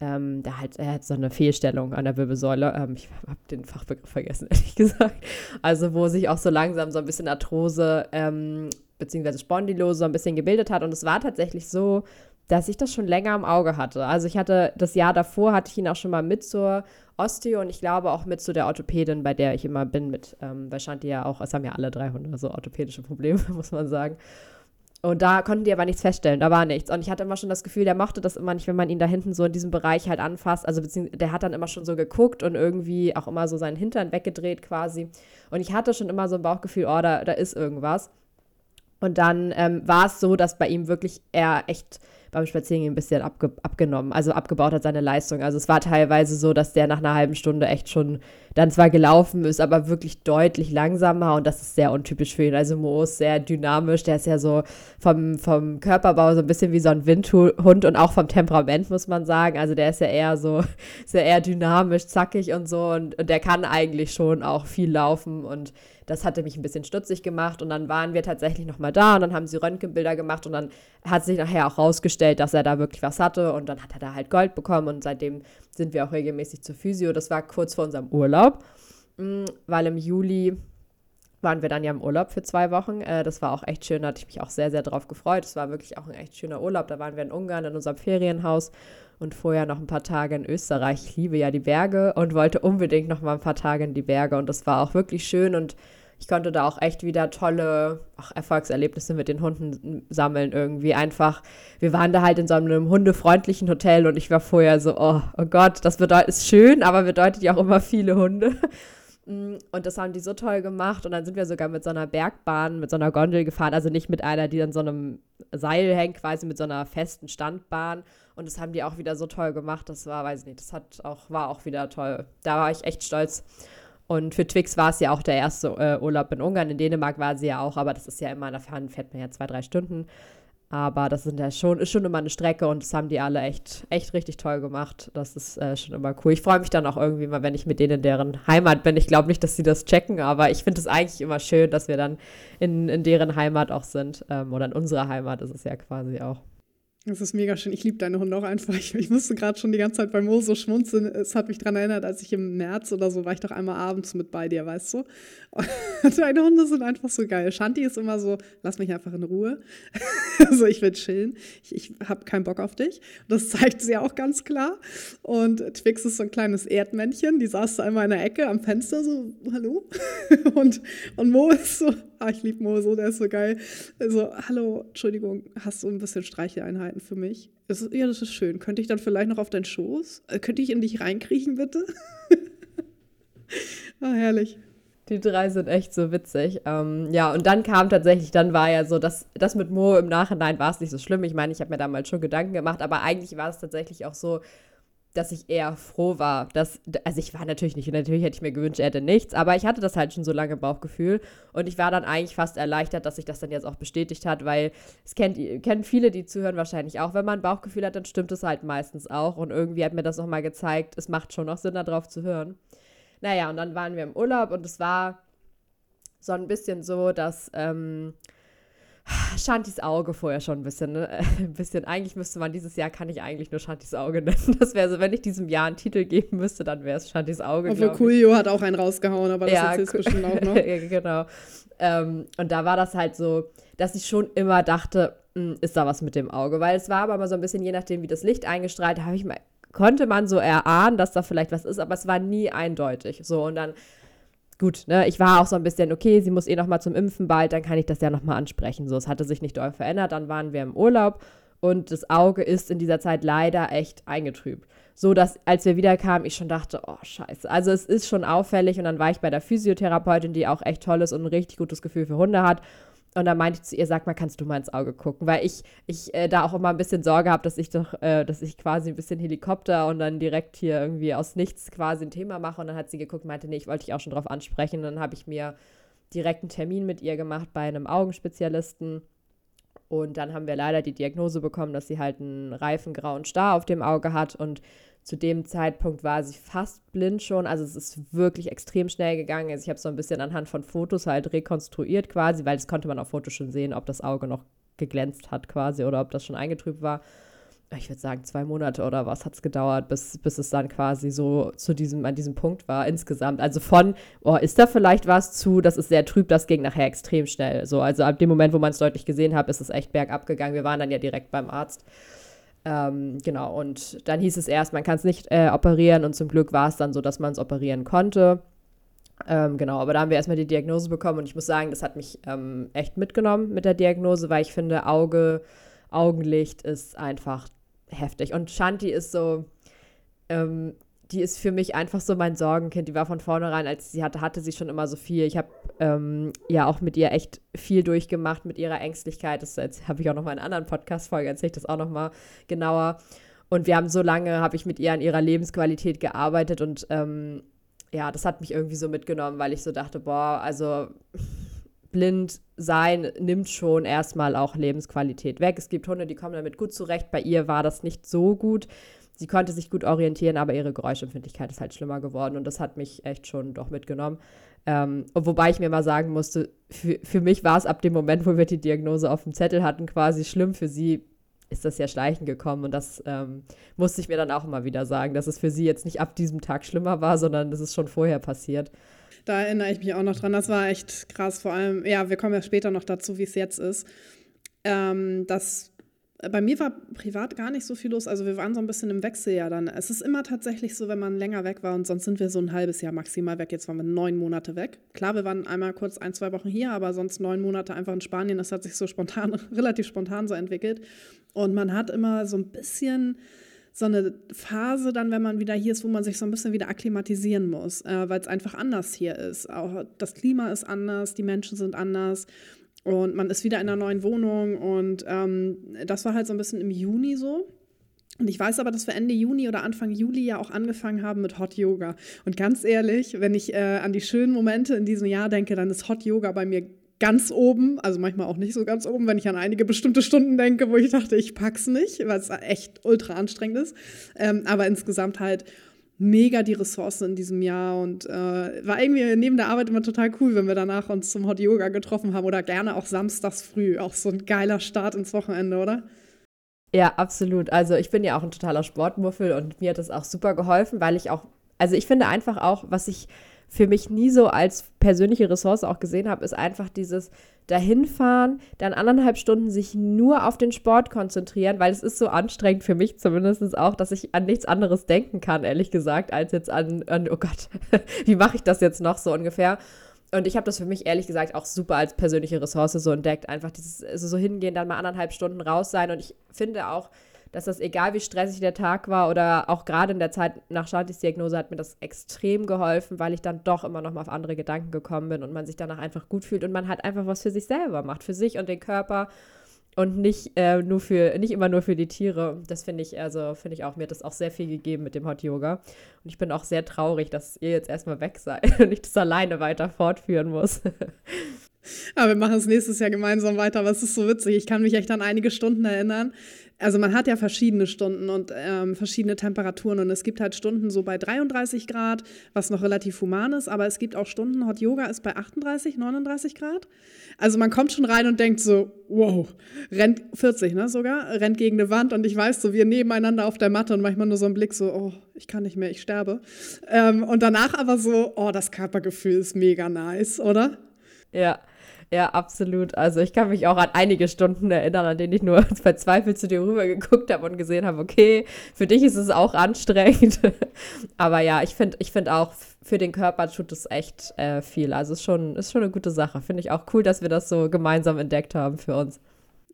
ähm, der halt, er hat so eine Fehlstellung an der Wirbelsäule. Ähm, ich habe den Fachbegriff vergessen, ehrlich gesagt. Also, wo sich auch so langsam so ein bisschen Arthrose ähm, beziehungsweise Spondylose so ein bisschen gebildet hat. Und es war tatsächlich so, dass ich das schon länger im Auge hatte. Also, ich hatte das Jahr davor, hatte ich ihn auch schon mal mit zur Osteo und ich glaube auch mit zu der Orthopädin, bei der ich immer bin, mit, ähm, weil Shanti ja auch, es haben ja alle 300 so orthopädische Probleme, muss man sagen. Und da konnten die aber nichts feststellen, da war nichts. Und ich hatte immer schon das Gefühl, der mochte das immer nicht, wenn man ihn da hinten so in diesem Bereich halt anfasst. Also der hat dann immer schon so geguckt und irgendwie auch immer so seinen Hintern weggedreht quasi. Und ich hatte schon immer so ein Bauchgefühl, oh, da, da ist irgendwas. Und dann ähm, war es so, dass bei ihm wirklich er echt beim Spazierengehen ein bisschen abge abgenommen, also abgebaut hat seine Leistung. Also es war teilweise so, dass der nach einer halben Stunde echt schon dann zwar gelaufen ist, aber wirklich deutlich langsamer und das ist sehr untypisch für ihn. Also Mo ist sehr dynamisch, der ist ja so vom, vom Körperbau so ein bisschen wie so ein Windhund und auch vom Temperament, muss man sagen. Also der ist ja eher so, sehr eher dynamisch, zackig und so und, und der kann eigentlich schon auch viel laufen und das hatte mich ein bisschen stutzig gemacht und dann waren wir tatsächlich nochmal da und dann haben sie Röntgenbilder gemacht und dann hat sich nachher auch rausgestellt, dass er da wirklich was hatte und dann hat er da halt Gold bekommen und seitdem sind wir auch regelmäßig zur Physio. Das war kurz vor unserem Urlaub, mm, weil im Juli waren wir dann ja im Urlaub für zwei Wochen. Äh, das war auch echt schön, da hatte ich mich auch sehr, sehr drauf gefreut. Es war wirklich auch ein echt schöner Urlaub. Da waren wir in Ungarn in unserem Ferienhaus und vorher noch ein paar Tage in Österreich. Ich liebe ja die Berge und wollte unbedingt noch mal ein paar Tage in die Berge und das war auch wirklich schön und ich konnte da auch echt wieder tolle ach, Erfolgserlebnisse mit den Hunden sammeln irgendwie. Einfach, wir waren da halt in so einem hundefreundlichen Hotel und ich war vorher so, oh, oh Gott, das bedeutet, ist schön, aber bedeutet ja auch immer viele Hunde. Mm, und das haben die so toll gemacht. Und dann sind wir sogar mit so einer Bergbahn, mit so einer Gondel gefahren. Also nicht mit einer, die an so einem Seil hängt, quasi mit so einer festen Standbahn. Und das haben die auch wieder so toll gemacht. Das war, weiß ich nicht, das hat auch, war auch wieder toll. Da war ich echt stolz. Und für Twix war es ja auch der erste äh, Urlaub in Ungarn. In Dänemark war sie ja auch, aber das ist ja immer, da fährt man ja zwei, drei Stunden. Aber das sind ja schon, ist schon immer eine Strecke und das haben die alle echt, echt richtig toll gemacht. Das ist äh, schon immer cool. Ich freue mich dann auch irgendwie mal, wenn ich mit denen in deren Heimat bin. Ich glaube nicht, dass sie das checken, aber ich finde es eigentlich immer schön, dass wir dann in, in deren Heimat auch sind. Ähm, oder in unserer Heimat ist es ja quasi auch. Das ist mega schön. Ich liebe deine Hunde auch einfach. Ich, ich musste gerade schon die ganze Zeit bei Mo so schmunzeln. Es hat mich daran erinnert, als ich im März oder so war ich doch einmal abends mit bei dir, weißt du? Und deine Hunde sind einfach so geil. Shanti ist immer so, lass mich einfach in Ruhe. also ich will chillen. Ich, ich habe keinen Bock auf dich. Das zeigt sie auch ganz klar. Und Twix ist so ein kleines Erdmännchen. Die saß da immer in der Ecke am Fenster so, hallo? und, und Mo ist so, ah, ich liebe Mo so, der ist so geil. So, hallo, Entschuldigung, hast du ein bisschen Streicheleinheiten für mich? Ist, ja, das ist schön. Könnte ich dann vielleicht noch auf deinen Schoß? Äh, könnte ich in dich reinkriechen, bitte? ah, herrlich. Die drei sind echt so witzig. Ähm, ja, und dann kam tatsächlich, dann war ja so, dass das mit Mo im Nachhinein war es nicht so schlimm. Ich meine, ich habe mir damals schon Gedanken gemacht, aber eigentlich war es tatsächlich auch so, dass ich eher froh war, dass, also ich war natürlich nicht, natürlich hätte ich mir gewünscht, er hätte nichts, aber ich hatte das halt schon so lange Bauchgefühl und ich war dann eigentlich fast erleichtert, dass sich das dann jetzt auch bestätigt hat, weil es kennt, kennen viele, die zuhören wahrscheinlich auch, wenn man ein Bauchgefühl hat, dann stimmt es halt meistens auch und irgendwie hat mir das nochmal gezeigt, es macht schon noch Sinn, darauf zu hören. Naja, und dann waren wir im Urlaub und es war so ein bisschen so, dass, ähm, Shantis Auge vorher schon ein bisschen, ne? ein bisschen. Eigentlich müsste man dieses Jahr, kann ich eigentlich nur Shantis Auge nennen. Das wäre so, wenn ich diesem Jahr einen Titel geben müsste, dann wäre es Shantis Auge. Obwohl Coolio hat auch einen rausgehauen, aber das ja, erzählst bestimmt auch noch. genau. Ähm, und da war das halt so, dass ich schon immer dachte, hm, ist da was mit dem Auge? Weil es war aber immer so ein bisschen, je nachdem, wie das Licht eingestrahlt, habe ich mal konnte man so erahnen, dass da vielleicht was ist, aber es war nie eindeutig. So, und dann gut, ne, ich war auch so ein bisschen, okay, sie muss eh noch mal zum Impfen bald, dann kann ich das ja noch mal ansprechen. So, es hatte sich nicht doll verändert, dann waren wir im Urlaub und das Auge ist in dieser Zeit leider echt eingetrübt. So, dass als wir wiederkamen, ich schon dachte, oh scheiße. Also es ist schon auffällig und dann war ich bei der Physiotherapeutin, die auch echt toll ist und ein richtig gutes Gefühl für Hunde hat. Und dann meinte ich zu ihr, sag mal, kannst du mal ins Auge gucken? Weil ich, ich äh, da auch immer ein bisschen Sorge habe, dass ich doch, äh, dass ich quasi ein bisschen Helikopter und dann direkt hier irgendwie aus nichts quasi ein Thema mache. Und dann hat sie geguckt, meinte, nee, ich wollte dich auch schon drauf ansprechen. Und dann habe ich mir direkt einen Termin mit ihr gemacht bei einem Augenspezialisten. Und dann haben wir leider die Diagnose bekommen, dass sie halt einen reifen grauen Star auf dem Auge hat. Und zu dem Zeitpunkt war sie fast blind schon. Also es ist wirklich extrem schnell gegangen. Also ich habe so ein bisschen anhand von Fotos halt rekonstruiert quasi, weil das konnte man auf Fotos schon sehen, ob das Auge noch geglänzt hat quasi oder ob das schon eingetrübt war. Ich würde sagen, zwei Monate oder was hat es gedauert, bis, bis es dann quasi so zu diesem, an diesem Punkt war insgesamt. Also von, oh, ist da vielleicht was zu, das ist sehr trüb, das ging nachher extrem schnell. So, also ab dem Moment, wo man es deutlich gesehen hat, ist es echt bergab gegangen. Wir waren dann ja direkt beim Arzt. Ähm, genau, und dann hieß es erst, man kann es nicht äh, operieren und zum Glück war es dann so, dass man es operieren konnte. Ähm, genau, aber da haben wir erstmal die Diagnose bekommen und ich muss sagen, das hat mich ähm, echt mitgenommen mit der Diagnose, weil ich finde, Auge, Augenlicht ist einfach heftig. Und Shanti ist so, ähm, die ist für mich einfach so mein Sorgenkind. Die war von vornherein, als sie hatte, hatte sie schon immer so viel. Ich habe ähm, ja auch mit ihr echt viel durchgemacht, mit ihrer Ängstlichkeit. Das habe ich auch noch mal in anderen Podcast-Folge erzählt, das auch noch mal genauer. Und wir haben so lange, habe ich mit ihr an ihrer Lebensqualität gearbeitet und ähm, ja, das hat mich irgendwie so mitgenommen, weil ich so dachte, boah, also blind sein nimmt schon erstmal auch Lebensqualität weg. Es gibt Hunde, die kommen damit gut zurecht. Bei ihr war das nicht so gut. Sie konnte sich gut orientieren, aber ihre Geräuschempfindlichkeit ist halt schlimmer geworden und das hat mich echt schon doch mitgenommen. Ähm, wobei ich mir mal sagen musste, für, für mich war es ab dem Moment, wo wir die Diagnose auf dem Zettel hatten, quasi schlimm. Für sie ist das ja schleichend gekommen und das ähm, musste ich mir dann auch immer wieder sagen, dass es für sie jetzt nicht ab diesem Tag schlimmer war, sondern das ist schon vorher passiert. Da erinnere ich mich auch noch dran. Das war echt krass. Vor allem, ja, wir kommen ja später noch dazu, wie es jetzt ist. Ähm, das bei mir war privat gar nicht so viel los. Also wir waren so ein bisschen im Wechseljahr dann. Es ist immer tatsächlich so, wenn man länger weg war und sonst sind wir so ein halbes Jahr maximal weg. Jetzt waren wir neun Monate weg. Klar, wir waren einmal kurz ein, zwei Wochen hier, aber sonst neun Monate einfach in Spanien. Das hat sich so spontan, relativ spontan so entwickelt. Und man hat immer so ein bisschen so eine Phase dann, wenn man wieder hier ist, wo man sich so ein bisschen wieder akklimatisieren muss, äh, weil es einfach anders hier ist. Auch das Klima ist anders, die Menschen sind anders. Und man ist wieder in einer neuen Wohnung und ähm, das war halt so ein bisschen im Juni so. Und ich weiß aber, dass wir Ende Juni oder Anfang Juli ja auch angefangen haben mit Hot Yoga. Und ganz ehrlich, wenn ich äh, an die schönen Momente in diesem Jahr denke, dann ist Hot Yoga bei mir ganz oben, also manchmal auch nicht so ganz oben, wenn ich an einige bestimmte Stunden denke, wo ich dachte, ich pack's nicht, weil es echt ultra anstrengend ist. Ähm, aber insgesamt halt mega die Ressourcen in diesem Jahr und äh, war irgendwie neben der Arbeit immer total cool, wenn wir danach uns zum Hot Yoga getroffen haben oder gerne auch samstags früh. Auch so ein geiler Start ins Wochenende, oder? Ja, absolut. Also ich bin ja auch ein totaler Sportmuffel und mir hat das auch super geholfen, weil ich auch, also ich finde einfach auch, was ich für mich nie so als persönliche Ressource auch gesehen habe, ist einfach dieses dahinfahren, dann anderthalb Stunden sich nur auf den Sport konzentrieren, weil es ist so anstrengend für mich zumindest auch, dass ich an nichts anderes denken kann, ehrlich gesagt, als jetzt an, an oh Gott, wie mache ich das jetzt noch so ungefähr. Und ich habe das für mich ehrlich gesagt auch super als persönliche Ressource so entdeckt. Einfach dieses also so hingehen, dann mal anderthalb Stunden raus sein. Und ich finde auch, dass das, egal wie stressig der Tag war oder auch gerade in der Zeit nach Shantis Diagnose, hat mir das extrem geholfen, weil ich dann doch immer noch mal auf andere Gedanken gekommen bin und man sich danach einfach gut fühlt und man halt einfach was für sich selber macht, für sich und den Körper und nicht äh, nur für nicht immer nur für die Tiere. Das finde ich also finde ich auch mir hat das auch sehr viel gegeben mit dem Hot Yoga und ich bin auch sehr traurig, dass ihr jetzt erstmal weg seid und ich das alleine weiter fortführen muss. Aber wir machen es nächstes Jahr gemeinsam weiter, aber es ist so witzig. Ich kann mich echt an einige Stunden erinnern, also man hat ja verschiedene Stunden und ähm, verschiedene Temperaturen und es gibt halt Stunden so bei 33 Grad, was noch relativ human ist, aber es gibt auch Stunden, Hot Yoga ist bei 38, 39 Grad. Also man kommt schon rein und denkt so, wow, rennt 40, ne, sogar, rennt gegen eine Wand und ich weiß so, wir nebeneinander auf der Matte und manchmal nur so ein Blick so, oh, ich kann nicht mehr, ich sterbe. Ähm, und danach aber so, oh, das Körpergefühl ist mega nice, oder? Ja, ja, absolut. Also ich kann mich auch an einige Stunden erinnern, an denen ich nur verzweifelt zu dir rüber geguckt habe und gesehen habe, okay, für dich ist es auch anstrengend. Aber ja, ich finde ich find auch, für den Körper tut es echt äh, viel. Also es ist schon, ist schon eine gute Sache. Finde ich auch cool, dass wir das so gemeinsam entdeckt haben für uns.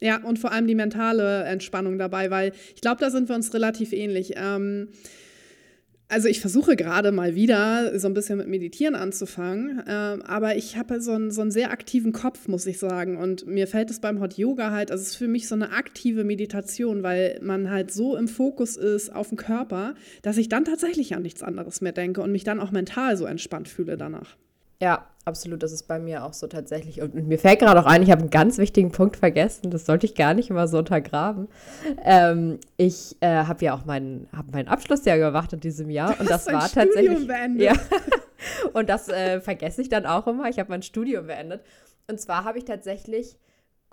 Ja, und vor allem die mentale Entspannung dabei, weil ich glaube, da sind wir uns relativ ähnlich. Ähm, also ich versuche gerade mal wieder so ein bisschen mit Meditieren anzufangen, äh, aber ich habe so einen, so einen sehr aktiven Kopf, muss ich sagen. Und mir fällt es beim Hot Yoga halt, also es ist für mich so eine aktive Meditation, weil man halt so im Fokus ist auf den Körper, dass ich dann tatsächlich an nichts anderes mehr denke und mich dann auch mental so entspannt fühle danach. Ja, absolut. Das ist bei mir auch so tatsächlich. Und mir fällt gerade auch ein, ich habe einen ganz wichtigen Punkt vergessen. Das sollte ich gar nicht immer so untergraben. Ähm, ich äh, habe ja auch meinen, hab meinen Abschlussjahr gemacht in diesem Jahr. Und das war Studium tatsächlich. Beendet. Ja. und das äh, vergesse ich dann auch immer. Ich habe mein Studium beendet. Und zwar habe ich tatsächlich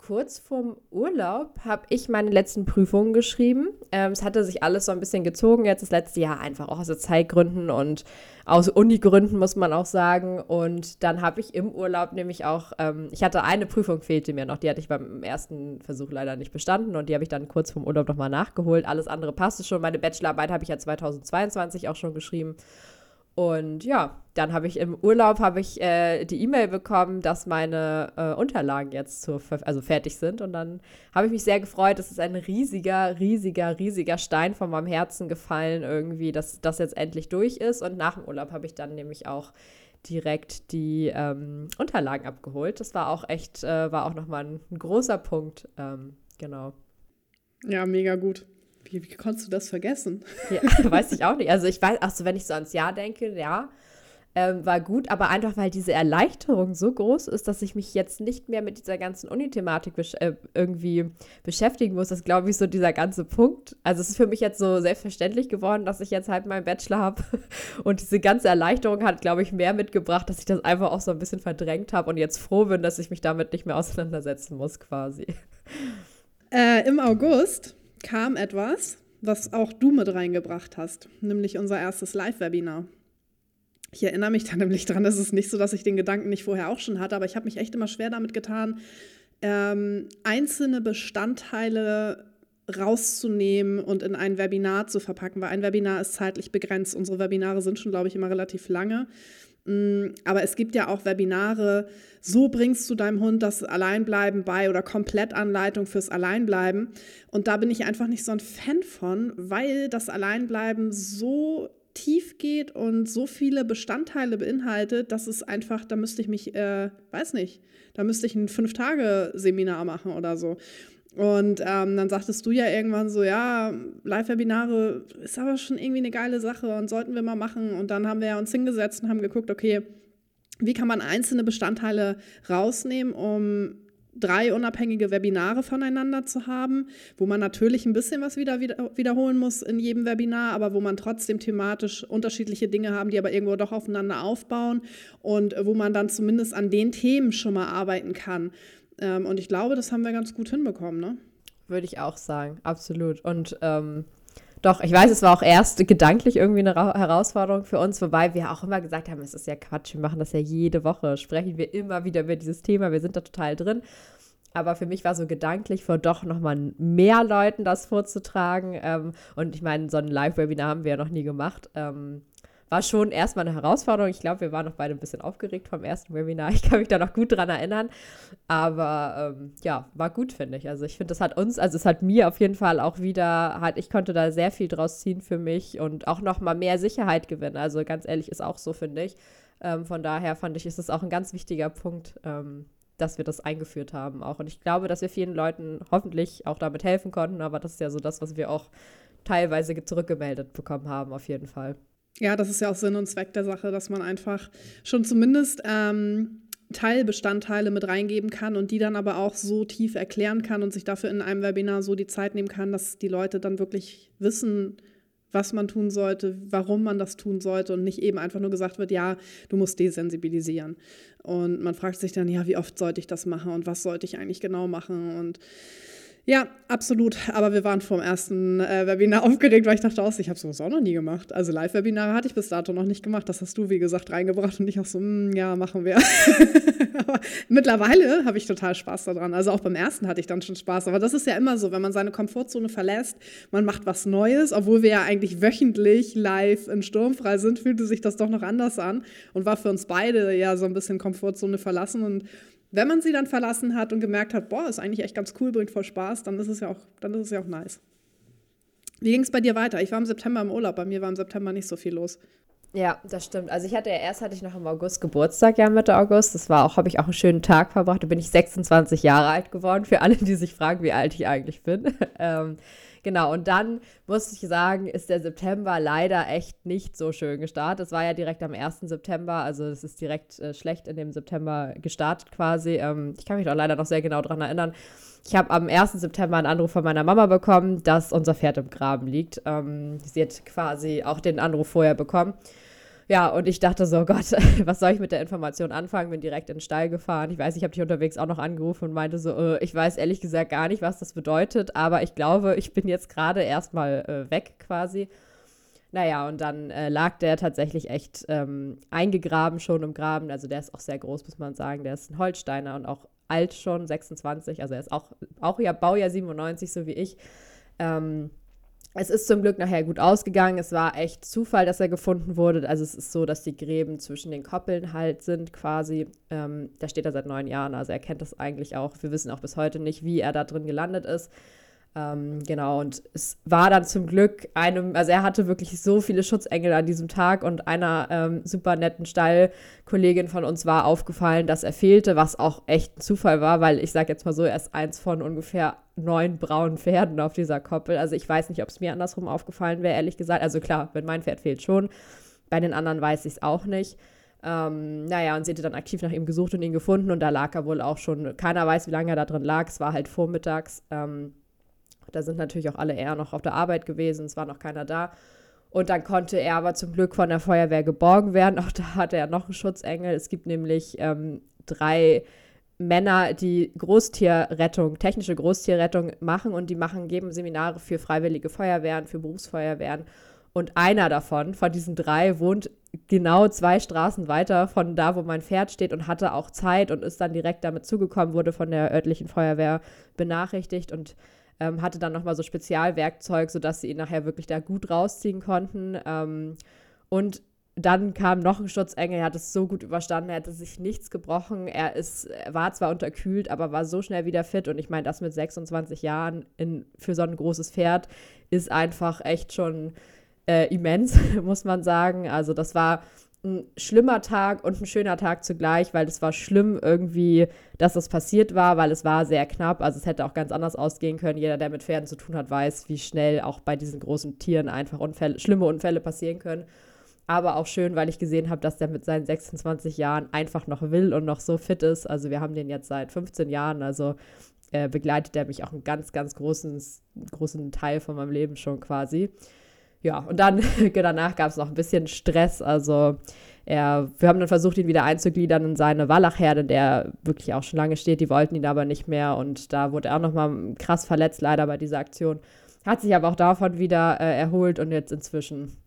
kurz vorm Urlaub habe ich meine letzten Prüfungen geschrieben. Ähm, es hatte sich alles so ein bisschen gezogen jetzt das letzte Jahr, einfach auch aus Zeitgründen und aus Unigründen, muss man auch sagen. Und dann habe ich im Urlaub nämlich auch, ähm, ich hatte eine Prüfung, fehlte mir noch, die hatte ich beim ersten Versuch leider nicht bestanden und die habe ich dann kurz vorm Urlaub nochmal nachgeholt. Alles andere passte schon. Meine Bachelorarbeit habe ich ja 2022 auch schon geschrieben. Und ja, dann habe ich im Urlaub habe ich äh, die E-Mail bekommen, dass meine äh, Unterlagen jetzt zur, also fertig sind. Und dann habe ich mich sehr gefreut. Es ist ein riesiger, riesiger, riesiger Stein von meinem Herzen gefallen, irgendwie, dass das jetzt endlich durch ist. Und nach dem Urlaub habe ich dann nämlich auch direkt die ähm, Unterlagen abgeholt. Das war auch echt, äh, war auch nochmal ein, ein großer Punkt. Ähm, genau. Ja, mega gut. Wie, wie konntest du das vergessen? Ja, weiß ich auch nicht. Also ich weiß, ach so, wenn ich so ans Jahr denke, ja, ähm, war gut, aber einfach weil diese Erleichterung so groß ist, dass ich mich jetzt nicht mehr mit dieser ganzen Uni-Thematik besch äh, irgendwie beschäftigen muss. Das ist, glaube ich, so dieser ganze Punkt. Also es ist für mich jetzt so selbstverständlich geworden, dass ich jetzt halt meinen Bachelor habe. Und diese ganze Erleichterung hat, glaube ich, mehr mitgebracht, dass ich das einfach auch so ein bisschen verdrängt habe und jetzt froh bin, dass ich mich damit nicht mehr auseinandersetzen muss, quasi. Äh, Im August kam etwas, was auch du mit reingebracht hast, nämlich unser erstes Live-Webinar. Ich erinnere mich da nämlich dran, es ist nicht so, dass ich den Gedanken nicht vorher auch schon hatte, aber ich habe mich echt immer schwer damit getan, ähm, einzelne Bestandteile rauszunehmen und in ein Webinar zu verpacken, weil ein Webinar ist zeitlich begrenzt. Unsere Webinare sind schon, glaube ich, immer relativ lange. Mm, aber es gibt ja auch Webinare, so bringst du deinem Hund das Alleinbleiben bei oder Komplettanleitung fürs Alleinbleiben. Und da bin ich einfach nicht so ein Fan von, weil das Alleinbleiben so tief geht und so viele Bestandteile beinhaltet, dass es einfach, da müsste ich mich, äh, weiß nicht, da müsste ich ein Fünf-Tage-Seminar machen oder so. Und ähm, dann sagtest du ja irgendwann so, ja, Live-Webinare ist aber schon irgendwie eine geile Sache und sollten wir mal machen. Und dann haben wir uns hingesetzt und haben geguckt, okay, wie kann man einzelne Bestandteile rausnehmen, um drei unabhängige Webinare voneinander zu haben, wo man natürlich ein bisschen was wieder, wieder wiederholen muss in jedem Webinar, aber wo man trotzdem thematisch unterschiedliche Dinge haben, die aber irgendwo doch aufeinander aufbauen und wo man dann zumindest an den Themen schon mal arbeiten kann. Ähm, und ich glaube, das haben wir ganz gut hinbekommen, ne? Würde ich auch sagen, absolut. Und ähm, doch, ich weiß, es war auch erst gedanklich irgendwie eine Ra Herausforderung für uns, wobei wir auch immer gesagt haben, es ist ja Quatsch, wir machen das ja jede Woche, sprechen wir immer wieder über dieses Thema, wir sind da total drin. Aber für mich war so gedanklich, vor doch nochmal mehr Leuten das vorzutragen. Ähm, und ich meine, so ein Live-Webinar haben wir ja noch nie gemacht. Ähm, war schon erstmal eine Herausforderung. Ich glaube, wir waren noch beide ein bisschen aufgeregt vom ersten Webinar. Ich kann mich da noch gut dran erinnern. Aber ähm, ja, war gut, finde ich. Also ich finde, das hat uns, also es hat mir auf jeden Fall auch wieder, halt, ich konnte da sehr viel draus ziehen für mich und auch noch mal mehr Sicherheit gewinnen. Also ganz ehrlich, ist auch so, finde ich. Ähm, von daher fand ich, ist es auch ein ganz wichtiger Punkt, ähm, dass wir das eingeführt haben auch. Und ich glaube, dass wir vielen Leuten hoffentlich auch damit helfen konnten. Aber das ist ja so das, was wir auch teilweise zurückgemeldet bekommen haben, auf jeden Fall. Ja, das ist ja auch Sinn und Zweck der Sache, dass man einfach schon zumindest ähm, Teilbestandteile mit reingeben kann und die dann aber auch so tief erklären kann und sich dafür in einem Webinar so die Zeit nehmen kann, dass die Leute dann wirklich wissen, was man tun sollte, warum man das tun sollte und nicht eben einfach nur gesagt wird, ja, du musst desensibilisieren. Und man fragt sich dann, ja, wie oft sollte ich das machen und was sollte ich eigentlich genau machen und ja, absolut. Aber wir waren vom ersten äh, Webinar aufgeregt, weil ich dachte, aus, ich habe sowas auch noch nie gemacht. Also Live-Webinare hatte ich bis dato noch nicht gemacht. Das hast du, wie gesagt, reingebracht und ich auch so, mm, ja, machen wir. aber mittlerweile habe ich total Spaß daran. Also auch beim ersten hatte ich dann schon Spaß. Aber das ist ja immer so, wenn man seine Komfortzone verlässt, man macht was Neues, obwohl wir ja eigentlich wöchentlich live in Sturmfrei sind, fühlte sich das doch noch anders an und war für uns beide ja so ein bisschen Komfortzone verlassen und wenn man sie dann verlassen hat und gemerkt hat, boah, ist eigentlich echt ganz cool, bringt voll Spaß, dann ist es ja auch, dann ist es ja auch nice. Wie ging es bei dir weiter? Ich war im September im Urlaub, bei mir war im September nicht so viel los. Ja, das stimmt. Also ich hatte ja erst hatte ich noch im August Geburtstag, ja Mitte August. Das war auch, habe ich auch einen schönen Tag verbracht. Da bin ich 26 Jahre alt geworden. Für alle, die sich fragen, wie alt ich eigentlich bin. ähm, Genau, und dann muss ich sagen, ist der September leider echt nicht so schön gestartet. Es war ja direkt am 1. September, also es ist direkt äh, schlecht in dem September gestartet quasi. Ähm, ich kann mich auch leider noch sehr genau daran erinnern. Ich habe am 1. September einen Anruf von meiner Mama bekommen, dass unser Pferd im Graben liegt. Ähm, sie hat quasi auch den Anruf vorher bekommen. Ja, und ich dachte so, Gott, was soll ich mit der Information anfangen? Bin direkt in den Stall gefahren. Ich weiß, ich habe dich unterwegs auch noch angerufen und meinte so, äh, ich weiß ehrlich gesagt gar nicht, was das bedeutet, aber ich glaube, ich bin jetzt gerade erstmal äh, weg quasi. Naja, und dann äh, lag der tatsächlich echt ähm, eingegraben schon im Graben. Also der ist auch sehr groß, muss man sagen. Der ist ein Holsteiner und auch alt schon, 26. Also er ist auch, auch ja Baujahr 97, so wie ich. Ähm, es ist zum Glück nachher gut ausgegangen. Es war echt Zufall, dass er gefunden wurde. Also es ist so, dass die Gräben zwischen den Koppeln halt sind quasi. Ähm, da steht er seit neun Jahren, also er kennt das eigentlich auch. Wir wissen auch bis heute nicht, wie er da drin gelandet ist. Ähm, genau, und es war dann zum Glück einem, also er hatte wirklich so viele Schutzengel an diesem Tag und einer ähm, super netten Stallkollegin von uns war aufgefallen, dass er fehlte, was auch echt ein Zufall war, weil ich sage jetzt mal so, er ist eins von ungefähr neun braunen Pferden auf dieser Koppel. Also ich weiß nicht, ob es mir andersrum aufgefallen wäre, ehrlich gesagt. Also klar, wenn mein Pferd fehlt schon. Bei den anderen weiß ich es auch nicht. Ähm, naja, und sie hätte dann aktiv nach ihm gesucht und ihn gefunden und da lag er wohl auch schon. Keiner weiß, wie lange er da drin lag. Es war halt vormittags. Ähm, da sind natürlich auch alle eher noch auf der Arbeit gewesen, es war noch keiner da. Und dann konnte er aber zum Glück von der Feuerwehr geborgen werden. Auch da hatte er noch einen Schutzengel. Es gibt nämlich ähm, drei Männer, die Großtierrettung, technische Großtierrettung machen und die machen, geben Seminare für freiwillige Feuerwehren, für Berufsfeuerwehren. Und einer davon, von diesen drei, wohnt genau zwei Straßen weiter von da, wo mein Pferd steht und hatte auch Zeit und ist dann direkt damit zugekommen, wurde von der örtlichen Feuerwehr benachrichtigt und ähm, hatte dann nochmal so Spezialwerkzeug, sodass sie ihn nachher wirklich da gut rausziehen konnten. Ähm, und dann kam noch ein Schutzengel, er hat es so gut überstanden, er hatte sich nichts gebrochen. Er ist, war zwar unterkühlt, aber war so schnell wieder fit. Und ich meine, das mit 26 Jahren in, für so ein großes Pferd ist einfach echt schon äh, immens, muss man sagen. Also das war ein schlimmer Tag und ein schöner Tag zugleich, weil es war schlimm irgendwie, dass das passiert war, weil es war sehr knapp. Also es hätte auch ganz anders ausgehen können. Jeder, der mit Pferden zu tun hat, weiß, wie schnell auch bei diesen großen Tieren einfach Unfälle, schlimme Unfälle passieren können. Aber auch schön, weil ich gesehen habe, dass der mit seinen 26 Jahren einfach noch will und noch so fit ist. Also wir haben den jetzt seit 15 Jahren, also äh, begleitet er mich auch einen ganz, ganz großen, großen Teil von meinem Leben schon quasi ja, und dann danach gab es noch ein bisschen Stress. Also er, wir haben dann versucht, ihn wieder einzugliedern in seine Wallachherde, der wirklich auch schon lange steht. Die wollten ihn aber nicht mehr und da wurde er auch nochmal krass verletzt, leider bei dieser Aktion. Hat sich aber auch davon wieder äh, erholt und jetzt inzwischen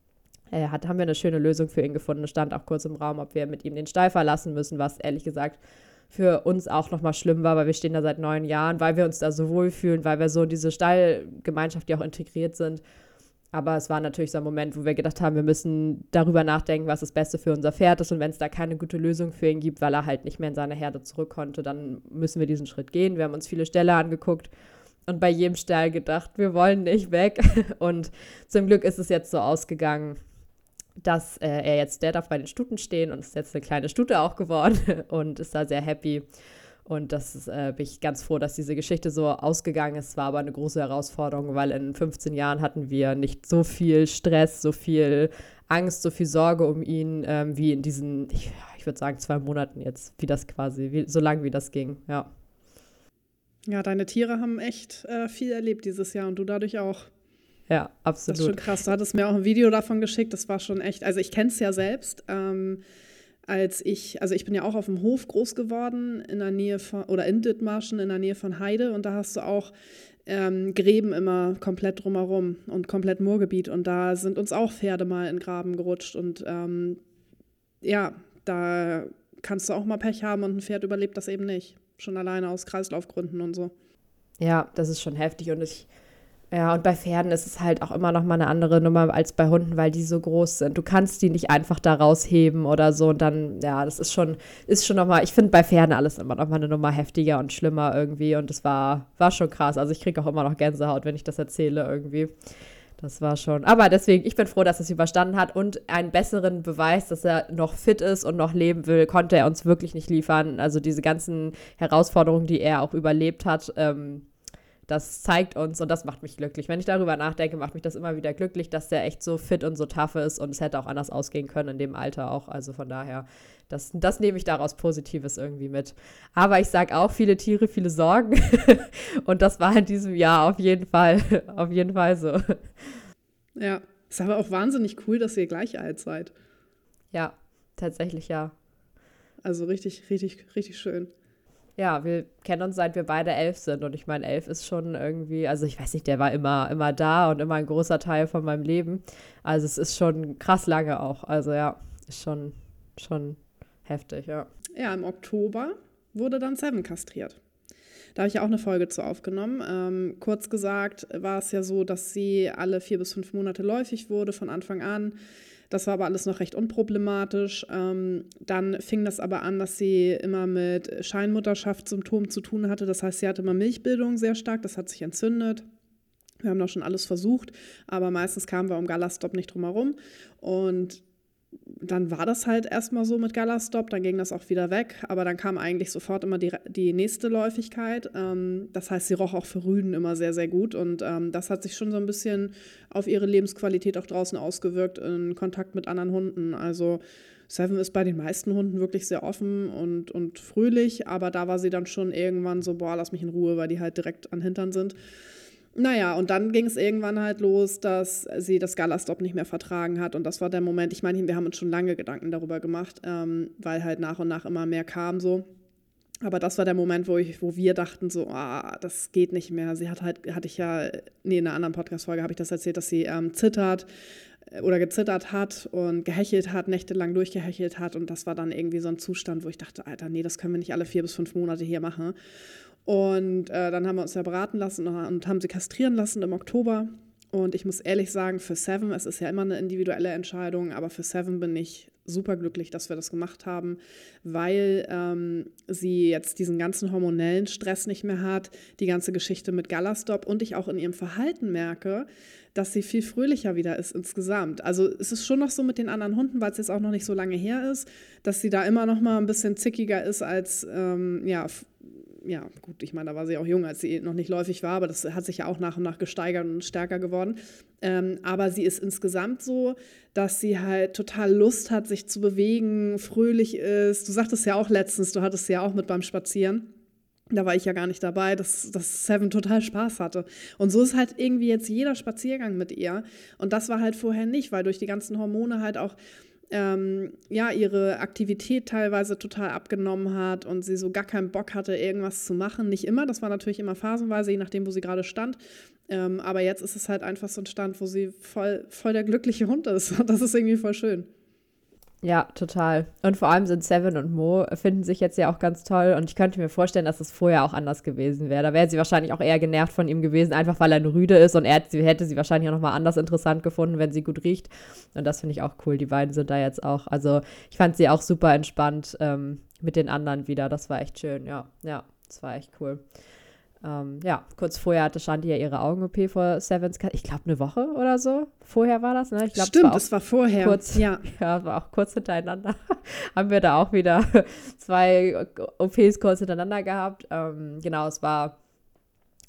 äh, hat, haben wir eine schöne Lösung für ihn gefunden. Es stand auch kurz im Raum, ob wir mit ihm den Stall verlassen müssen, was ehrlich gesagt für uns auch nochmal schlimm war, weil wir stehen da seit neun Jahren, weil wir uns da so wohlfühlen, weil wir so in diese Stallgemeinschaft, die auch integriert sind, aber es war natürlich so ein Moment, wo wir gedacht haben, wir müssen darüber nachdenken, was das Beste für unser Pferd ist. Und wenn es da keine gute Lösung für ihn gibt, weil er halt nicht mehr in seine Herde zurück konnte, dann müssen wir diesen Schritt gehen. Wir haben uns viele Ställe angeguckt und bei jedem Stall gedacht, wir wollen nicht weg. Und zum Glück ist es jetzt so ausgegangen, dass äh, er jetzt, der darf bei den Stuten stehen und ist jetzt eine kleine Stute auch geworden und ist da sehr happy. Und das ist, äh, bin ich ganz froh, dass diese Geschichte so ausgegangen ist. War aber eine große Herausforderung, weil in 15 Jahren hatten wir nicht so viel Stress, so viel Angst, so viel Sorge um ihn, ähm, wie in diesen, ich, ich würde sagen, zwei Monaten jetzt, wie das quasi, wie, so lang wie das ging, ja. Ja, deine Tiere haben echt äh, viel erlebt dieses Jahr und du dadurch auch. Ja, absolut. Das ist schon krass. Du hattest mir auch ein Video davon geschickt. Das war schon echt, also ich kenne es ja selbst. Ähm, als ich, also ich bin ja auch auf dem Hof groß geworden, in der Nähe von, oder in Dithmarschen, in der Nähe von Heide und da hast du auch ähm, Gräben immer komplett drumherum und komplett Moorgebiet und da sind uns auch Pferde mal in Graben gerutscht und ähm, ja, da kannst du auch mal Pech haben und ein Pferd überlebt das eben nicht. Schon alleine aus Kreislaufgründen und so. Ja, das ist schon heftig und ich ja, und bei Pferden ist es halt auch immer noch mal eine andere Nummer als bei Hunden, weil die so groß sind. Du kannst die nicht einfach da rausheben oder so und dann, ja, das ist schon, ist schon noch mal, ich finde bei Pferden alles immer noch mal eine Nummer heftiger und schlimmer irgendwie und das war, war schon krass. Also ich kriege auch immer noch Gänsehaut, wenn ich das erzähle irgendwie. Das war schon. Aber deswegen, ich bin froh, dass er es überstanden hat und einen besseren Beweis, dass er noch fit ist und noch leben will, konnte er uns wirklich nicht liefern. Also diese ganzen Herausforderungen, die er auch überlebt hat, ähm, das zeigt uns und das macht mich glücklich. Wenn ich darüber nachdenke, macht mich das immer wieder glücklich, dass der echt so fit und so tough ist und es hätte auch anders ausgehen können in dem Alter auch. Also von daher, das, das nehme ich daraus Positives irgendwie mit. Aber ich sage auch, viele Tiere, viele Sorgen. und das war in diesem Jahr auf jeden Fall, auf jeden Fall so. Ja, ist aber auch wahnsinnig cool, dass ihr gleich alt seid. Ja, tatsächlich ja. Also richtig, richtig, richtig schön ja, wir kennen uns seit wir beide elf sind. Und ich meine, elf ist schon irgendwie, also ich weiß nicht, der war immer, immer da und immer ein großer Teil von meinem Leben. Also es ist schon krass lange auch. Also ja, ist schon, schon heftig, ja. Ja, im Oktober wurde dann Seven kastriert. Da habe ich ja auch eine Folge zu aufgenommen. Ähm, kurz gesagt war es ja so, dass sie alle vier bis fünf Monate läufig wurde von Anfang an. Das war aber alles noch recht unproblematisch. Ähm, dann fing das aber an, dass sie immer mit Scheinmutterschaftssymptomen zu tun hatte. Das heißt, sie hatte immer Milchbildung sehr stark, das hat sich entzündet. Wir haben doch schon alles versucht, aber meistens kamen wir um Galastop nicht drum herum. Und dann war das halt erstmal so mit Galastop, dann ging das auch wieder weg, aber dann kam eigentlich sofort immer die, die nächste Läufigkeit. Ähm, das heißt, sie roch auch für Rüden immer sehr, sehr gut und ähm, das hat sich schon so ein bisschen auf ihre Lebensqualität auch draußen ausgewirkt in Kontakt mit anderen Hunden. Also Seven ist bei den meisten Hunden wirklich sehr offen und, und fröhlich, aber da war sie dann schon irgendwann so, boah, lass mich in Ruhe, weil die halt direkt an Hintern sind. Naja, und dann ging es irgendwann halt los, dass sie das Galastop nicht mehr vertragen hat. Und das war der Moment, ich meine, wir haben uns schon lange Gedanken darüber gemacht, ähm, weil halt nach und nach immer mehr kam so. Aber das war der Moment, wo, ich, wo wir dachten so, ah, das geht nicht mehr. Sie hat halt, hatte ich ja, nee, in einer anderen Podcast-Folge habe ich das erzählt, dass sie ähm, zittert oder gezittert hat und gehechelt hat, nächtelang durchgehechelt hat. Und das war dann irgendwie so ein Zustand, wo ich dachte, Alter, nee, das können wir nicht alle vier bis fünf Monate hier machen. Und äh, dann haben wir uns ja beraten lassen und haben sie kastrieren lassen im Oktober. Und ich muss ehrlich sagen, für Seven, es ist ja immer eine individuelle Entscheidung, aber für Seven bin ich super glücklich, dass wir das gemacht haben, weil ähm, sie jetzt diesen ganzen hormonellen Stress nicht mehr hat, die ganze Geschichte mit Galastop und ich auch in ihrem Verhalten merke, dass sie viel fröhlicher wieder ist insgesamt. Also es ist schon noch so mit den anderen Hunden, weil es jetzt auch noch nicht so lange her ist, dass sie da immer noch mal ein bisschen zickiger ist als ähm, ja ja, gut, ich meine, da war sie auch jung, als sie noch nicht läufig war, aber das hat sich ja auch nach und nach gesteigert und stärker geworden. Ähm, aber sie ist insgesamt so, dass sie halt total Lust hat, sich zu bewegen, fröhlich ist. Du sagtest ja auch letztens, du hattest ja auch mit beim Spazieren. Da war ich ja gar nicht dabei, dass, dass Seven total Spaß hatte. Und so ist halt irgendwie jetzt jeder Spaziergang mit ihr. Und das war halt vorher nicht, weil durch die ganzen Hormone halt auch ähm, ja, ihre Aktivität teilweise total abgenommen hat und sie so gar keinen Bock hatte, irgendwas zu machen. Nicht immer, das war natürlich immer phasenweise, je nachdem, wo sie gerade stand. Ähm, aber jetzt ist es halt einfach so ein Stand, wo sie voll, voll der glückliche Hund ist. Und das ist irgendwie voll schön. Ja, total. Und vor allem sind Seven und Mo finden sich jetzt ja auch ganz toll. Und ich könnte mir vorstellen, dass es vorher auch anders gewesen wäre. Da wäre sie wahrscheinlich auch eher genervt von ihm gewesen, einfach weil er eine Rüde ist. Und er hätte sie wahrscheinlich auch nochmal anders interessant gefunden, wenn sie gut riecht. Und das finde ich auch cool. Die beiden sind da jetzt auch. Also ich fand sie auch super entspannt ähm, mit den anderen wieder. Das war echt schön. Ja, ja, das war echt cool. Ähm, ja, kurz vorher hatte Shanti ja ihre Augen-OP vor Sevens. Ich glaube, eine Woche oder so. Vorher war das, ne? Ich glaub, Stimmt, es war, war, vorher. Kurz, ja. Ja, war auch kurz hintereinander. Haben wir da auch wieder zwei OPs kurz hintereinander gehabt. Ähm, genau, es war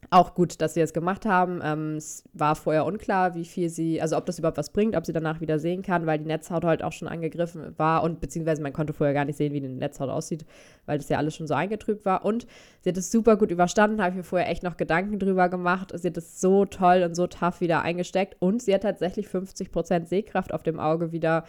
auch gut, dass sie es gemacht haben. Ähm, es war vorher unklar, wie viel sie, also ob das überhaupt was bringt, ob sie danach wieder sehen kann, weil die Netzhaut halt auch schon angegriffen war und beziehungsweise man konnte vorher gar nicht sehen, wie die Netzhaut aussieht, weil das ja alles schon so eingetrübt war. Und sie hat es super gut überstanden, habe ich mir vorher echt noch Gedanken drüber gemacht. Sie hat es so toll und so tough wieder eingesteckt und sie hat tatsächlich 50% Sehkraft auf dem Auge wieder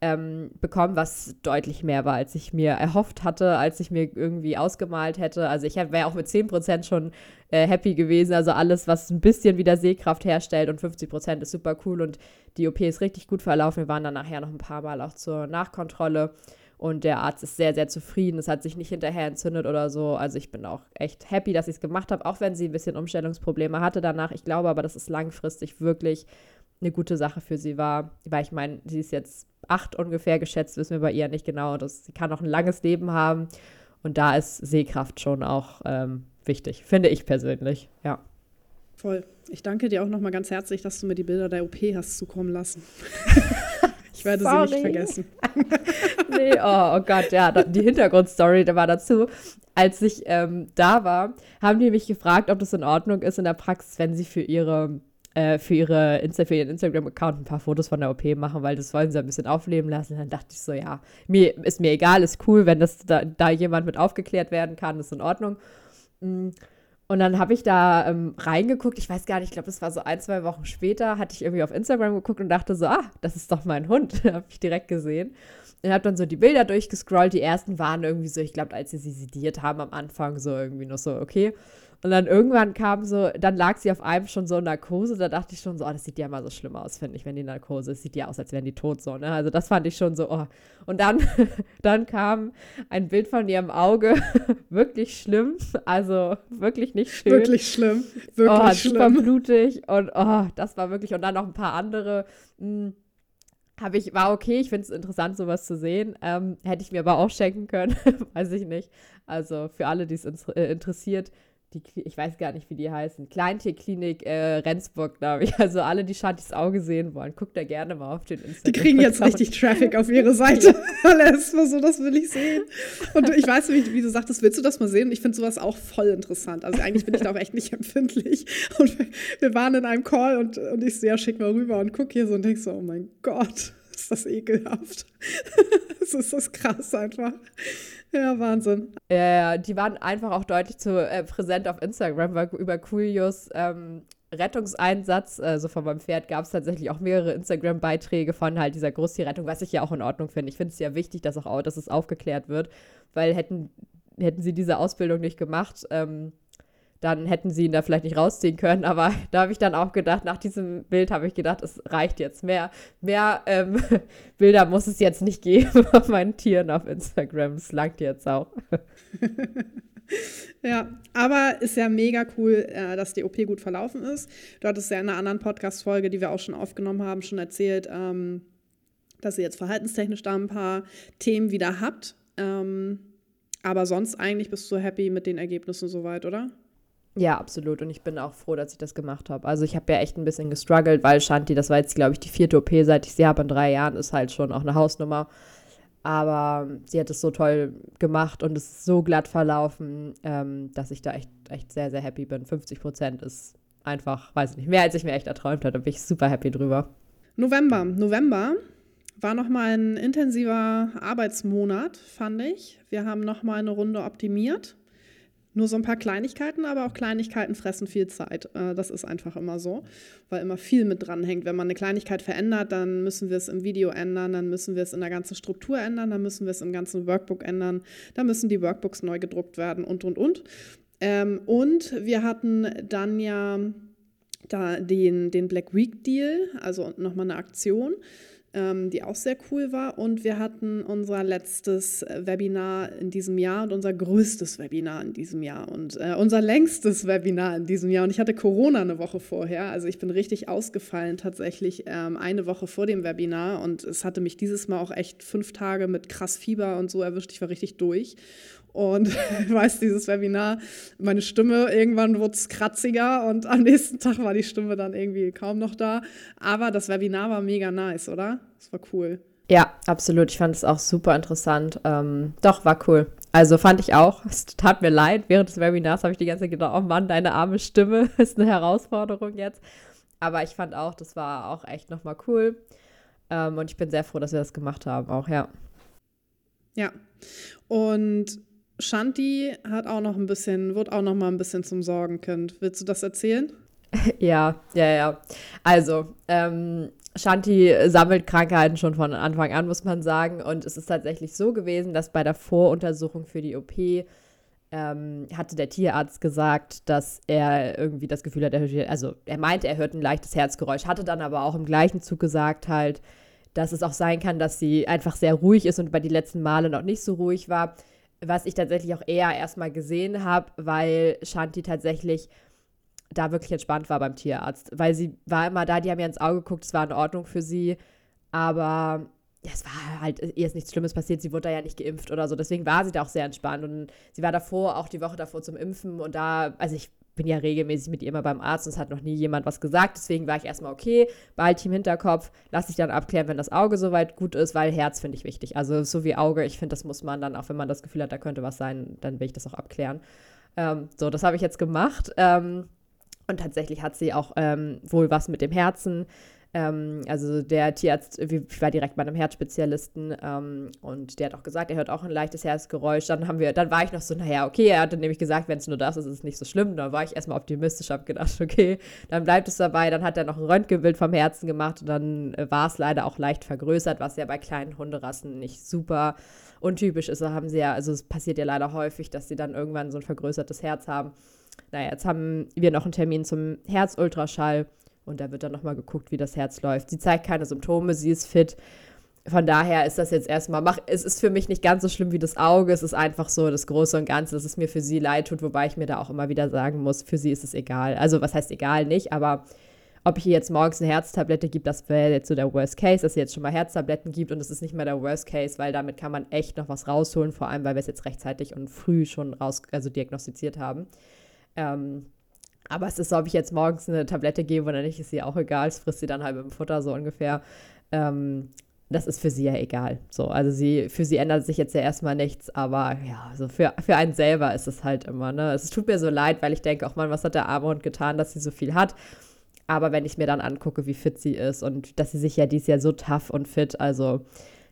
ähm, bekommen, was deutlich mehr war, als ich mir erhofft hatte, als ich mir irgendwie ausgemalt hätte. Also ich wäre auch mit 10% schon äh, happy gewesen. Also alles, was ein bisschen wieder Sehkraft herstellt und 50% ist super cool und die OP ist richtig gut verlaufen. Wir waren dann nachher noch ein paar Mal auch zur Nachkontrolle. Und der Arzt ist sehr, sehr zufrieden. Es hat sich nicht hinterher entzündet oder so. Also ich bin auch echt happy, dass ich es gemacht habe, auch wenn sie ein bisschen Umstellungsprobleme hatte danach. Ich glaube aber, dass es langfristig wirklich eine gute Sache für sie war. Weil ich meine, sie ist jetzt acht ungefähr geschätzt, wissen wir bei ihr nicht genau. Das, sie kann auch ein langes Leben haben. Und da ist Sehkraft schon auch ähm, wichtig, finde ich persönlich, ja. Voll. Ich danke dir auch nochmal ganz herzlich, dass du mir die Bilder der OP hast zukommen lassen. ich werde Sorry. sie nicht vergessen. nee, oh, oh, Gott, ja, die Hintergrundstory, da war dazu. Als ich ähm, da war, haben die mich gefragt, ob das in Ordnung ist in der Praxis, wenn sie für ihre äh, für, ihre Insta für ihren Instagram-Account ein paar Fotos von der OP machen, weil das wollen sie ein bisschen aufleben lassen. Dann dachte ich so, ja, mir ist mir egal, ist cool, wenn das da, da jemand mit aufgeklärt werden kann, ist in Ordnung. Mm. Und dann habe ich da ähm, reingeguckt, ich weiß gar nicht, ich glaube, das war so ein, zwei Wochen später, hatte ich irgendwie auf Instagram geguckt und dachte so, ah, das ist doch mein Hund, habe ich direkt gesehen. Und habe dann so die Bilder durchgescrollt. Die ersten waren irgendwie so, ich glaube, als sie sie sediert haben am Anfang, so irgendwie noch so, okay. Und dann irgendwann kam so, dann lag sie auf einem schon so in Narkose. Da dachte ich schon so, oh, das sieht ja immer so schlimm aus, finde ich, wenn die Narkose ist. Sieht ja aus, als wären die tot so, ne? Also das fand ich schon so, oh. Und dann, dann kam ein Bild von ihrem Auge. wirklich schlimm. Also wirklich nicht schön. Wirklich schlimm. Wirklich oh, schlimm. super blutig. Und oh, das war wirklich. Und dann noch ein paar andere. Mh, hm, habe ich, war okay, ich finde es interessant, sowas zu sehen. Ähm, hätte ich mir aber auch schenken können, weiß ich nicht. Also für alle, die es äh, interessiert, die, ich weiß gar nicht, wie die heißen, Kleintierklinik äh, Rendsburg, glaube ich. Also alle, die Shantis Auge sehen wollen, guckt da gerne mal auf den Instagram. Die kriegen jetzt richtig Traffic auf ihre Seite. Alles so, das will ich sehen. Und ich weiß nicht, wie du sagtest, willst du das mal sehen? Ich finde sowas auch voll interessant. Also eigentlich bin ich da auch echt nicht empfindlich. Und wir waren in einem Call und, und ich so, ja, schick mal rüber und guck hier so und denk so, oh mein Gott, ist das ekelhaft. das ist das krass einfach. Ja, Wahnsinn. Ja, ja, die waren einfach auch deutlich zu äh, präsent auf Instagram, weil über Coolios ähm, Rettungseinsatz, also von meinem Pferd, gab es tatsächlich auch mehrere Instagram-Beiträge von halt dieser Großtierrettung, was ich ja auch in Ordnung finde. Ich finde es ja wichtig, dass auch dass es aufgeklärt wird, weil hätten, hätten sie diese Ausbildung nicht gemacht, ähm, dann hätten sie ihn da vielleicht nicht rausziehen können. Aber da habe ich dann auch gedacht, nach diesem Bild habe ich gedacht, es reicht jetzt mehr. Mehr ähm, Bilder muss es jetzt nicht geben auf meinen Tieren auf Instagram. Es langt jetzt auch. ja, aber ist ja mega cool, äh, dass die OP gut verlaufen ist. Du hattest ja in einer anderen Podcast-Folge, die wir auch schon aufgenommen haben, schon erzählt, ähm, dass ihr jetzt verhaltenstechnisch da ein paar Themen wieder habt. Ähm, aber sonst eigentlich bist du happy mit den Ergebnissen soweit, oder? Ja, absolut. Und ich bin auch froh, dass ich das gemacht habe. Also ich habe ja echt ein bisschen gestruggelt, weil Shanti, das war jetzt, glaube ich, die vierte OP, seit ich sie habe in drei Jahren, ist halt schon auch eine Hausnummer. Aber sie hat es so toll gemacht und es ist so glatt verlaufen, ähm, dass ich da echt, echt sehr, sehr happy bin. 50 Prozent ist einfach, weiß ich nicht, mehr als ich mir echt erträumt hatte. Da bin ich super happy drüber. November. November war nochmal ein intensiver Arbeitsmonat, fand ich. Wir haben nochmal eine Runde optimiert. Nur so ein paar Kleinigkeiten, aber auch Kleinigkeiten fressen viel Zeit. Äh, das ist einfach immer so, weil immer viel mit dran hängt. Wenn man eine Kleinigkeit verändert, dann müssen wir es im Video ändern, dann müssen wir es in der ganzen Struktur ändern, dann müssen wir es im ganzen Workbook ändern, dann müssen die Workbooks neu gedruckt werden und, und, und. Ähm, und wir hatten dann ja da den, den Black Week Deal, also nochmal eine Aktion die auch sehr cool war. Und wir hatten unser letztes Webinar in diesem Jahr und unser größtes Webinar in diesem Jahr und äh, unser längstes Webinar in diesem Jahr. Und ich hatte Corona eine Woche vorher, also ich bin richtig ausgefallen tatsächlich ähm, eine Woche vor dem Webinar und es hatte mich dieses Mal auch echt fünf Tage mit krass Fieber und so erwischt. Ich war richtig durch. Und weiß, dieses Webinar, meine Stimme, irgendwann wurde es kratziger und am nächsten Tag war die Stimme dann irgendwie kaum noch da. Aber das Webinar war mega nice, oder? Es war cool. Ja, absolut. Ich fand es auch super interessant. Ähm, doch, war cool. Also fand ich auch. Es tat mir leid. Während des Webinars habe ich die ganze Zeit gedacht, oh Mann, deine arme Stimme ist eine Herausforderung jetzt. Aber ich fand auch, das war auch echt nochmal cool. Ähm, und ich bin sehr froh, dass wir das gemacht haben, auch, ja. Ja. Und Shanti hat auch noch ein bisschen, wird auch noch mal ein bisschen zum Sorgenkind. Willst du das erzählen? Ja, ja, ja. Also, ähm, Shanti sammelt Krankheiten schon von Anfang an, muss man sagen. Und es ist tatsächlich so gewesen, dass bei der Voruntersuchung für die OP ähm, hatte der Tierarzt gesagt, dass er irgendwie das Gefühl hat, er also er meinte, er hört ein leichtes Herzgeräusch, hatte dann aber auch im gleichen Zug gesagt halt, dass es auch sein kann, dass sie einfach sehr ruhig ist und bei den letzten Male noch nicht so ruhig war was ich tatsächlich auch eher erstmal gesehen habe, weil Shanti tatsächlich da wirklich entspannt war beim Tierarzt. Weil sie war immer da, die haben ja ins Auge geguckt, es war in Ordnung für sie, aber ja, es war halt, ihr ist nichts Schlimmes passiert, sie wurde da ja nicht geimpft oder so. Deswegen war sie da auch sehr entspannt. Und sie war davor, auch die Woche davor zum Impfen und da, also ich bin ja regelmäßig mit ihr immer beim Arzt und es hat noch nie jemand was gesagt. Deswegen war ich erstmal okay, bald im Hinterkopf, lasse ich dann abklären, wenn das Auge soweit gut ist, weil Herz finde ich wichtig. Also so wie Auge, ich finde, das muss man dann, auch wenn man das Gefühl hat, da könnte was sein, dann will ich das auch abklären. Ähm, so, das habe ich jetzt gemacht. Ähm, und tatsächlich hat sie auch ähm, wohl was mit dem Herzen. Ähm, also der Tierarzt, ich war direkt bei einem Herzspezialisten ähm, und der hat auch gesagt, er hört auch ein leichtes Herzgeräusch. Dann haben wir, dann war ich noch so, naja, okay, er hatte nämlich gesagt, wenn es nur das ist, ist es nicht so schlimm. Dann war ich erstmal optimistisch, habe gedacht, okay, dann bleibt es dabei. Dann hat er noch ein Röntgenbild vom Herzen gemacht und dann äh, war es leider auch leicht vergrößert, was ja bei kleinen Hunderassen nicht super untypisch ist. Da haben sie ja, also es passiert ja leider häufig, dass sie dann irgendwann so ein vergrößertes Herz haben. naja, jetzt haben wir noch einen Termin zum Herzultraschall und da wird dann nochmal geguckt, wie das Herz läuft. Sie zeigt keine Symptome, sie ist fit. Von daher ist das jetzt erstmal, mach, es ist für mich nicht ganz so schlimm wie das Auge. Es ist einfach so das Große und Ganze, dass es mir für sie leid tut, wobei ich mir da auch immer wieder sagen muss, für sie ist es egal. Also, was heißt egal nicht, aber ob ich ihr jetzt morgens eine Herztablette gibt, das wäre jetzt so der Worst Case, dass sie jetzt schon mal Herztabletten gibt und es ist nicht mehr der Worst Case, weil damit kann man echt noch was rausholen, vor allem weil wir es jetzt rechtzeitig und früh schon raus, also diagnostiziert haben. Ähm, aber es ist so, ob ich jetzt morgens eine Tablette gebe oder nicht, ist ihr auch egal. Es frisst sie dann mit dem Futter so ungefähr. Ähm, das ist für sie ja egal. So, also sie, für sie ändert sich jetzt ja erstmal nichts, aber ja, also für, für einen selber ist es halt immer, ne? Es tut mir so leid, weil ich denke, auch man, was hat der arme Hund getan, dass sie so viel hat? Aber wenn ich mir dann angucke, wie fit sie ist und dass sie sich ja dies Jahr so tough und fit, also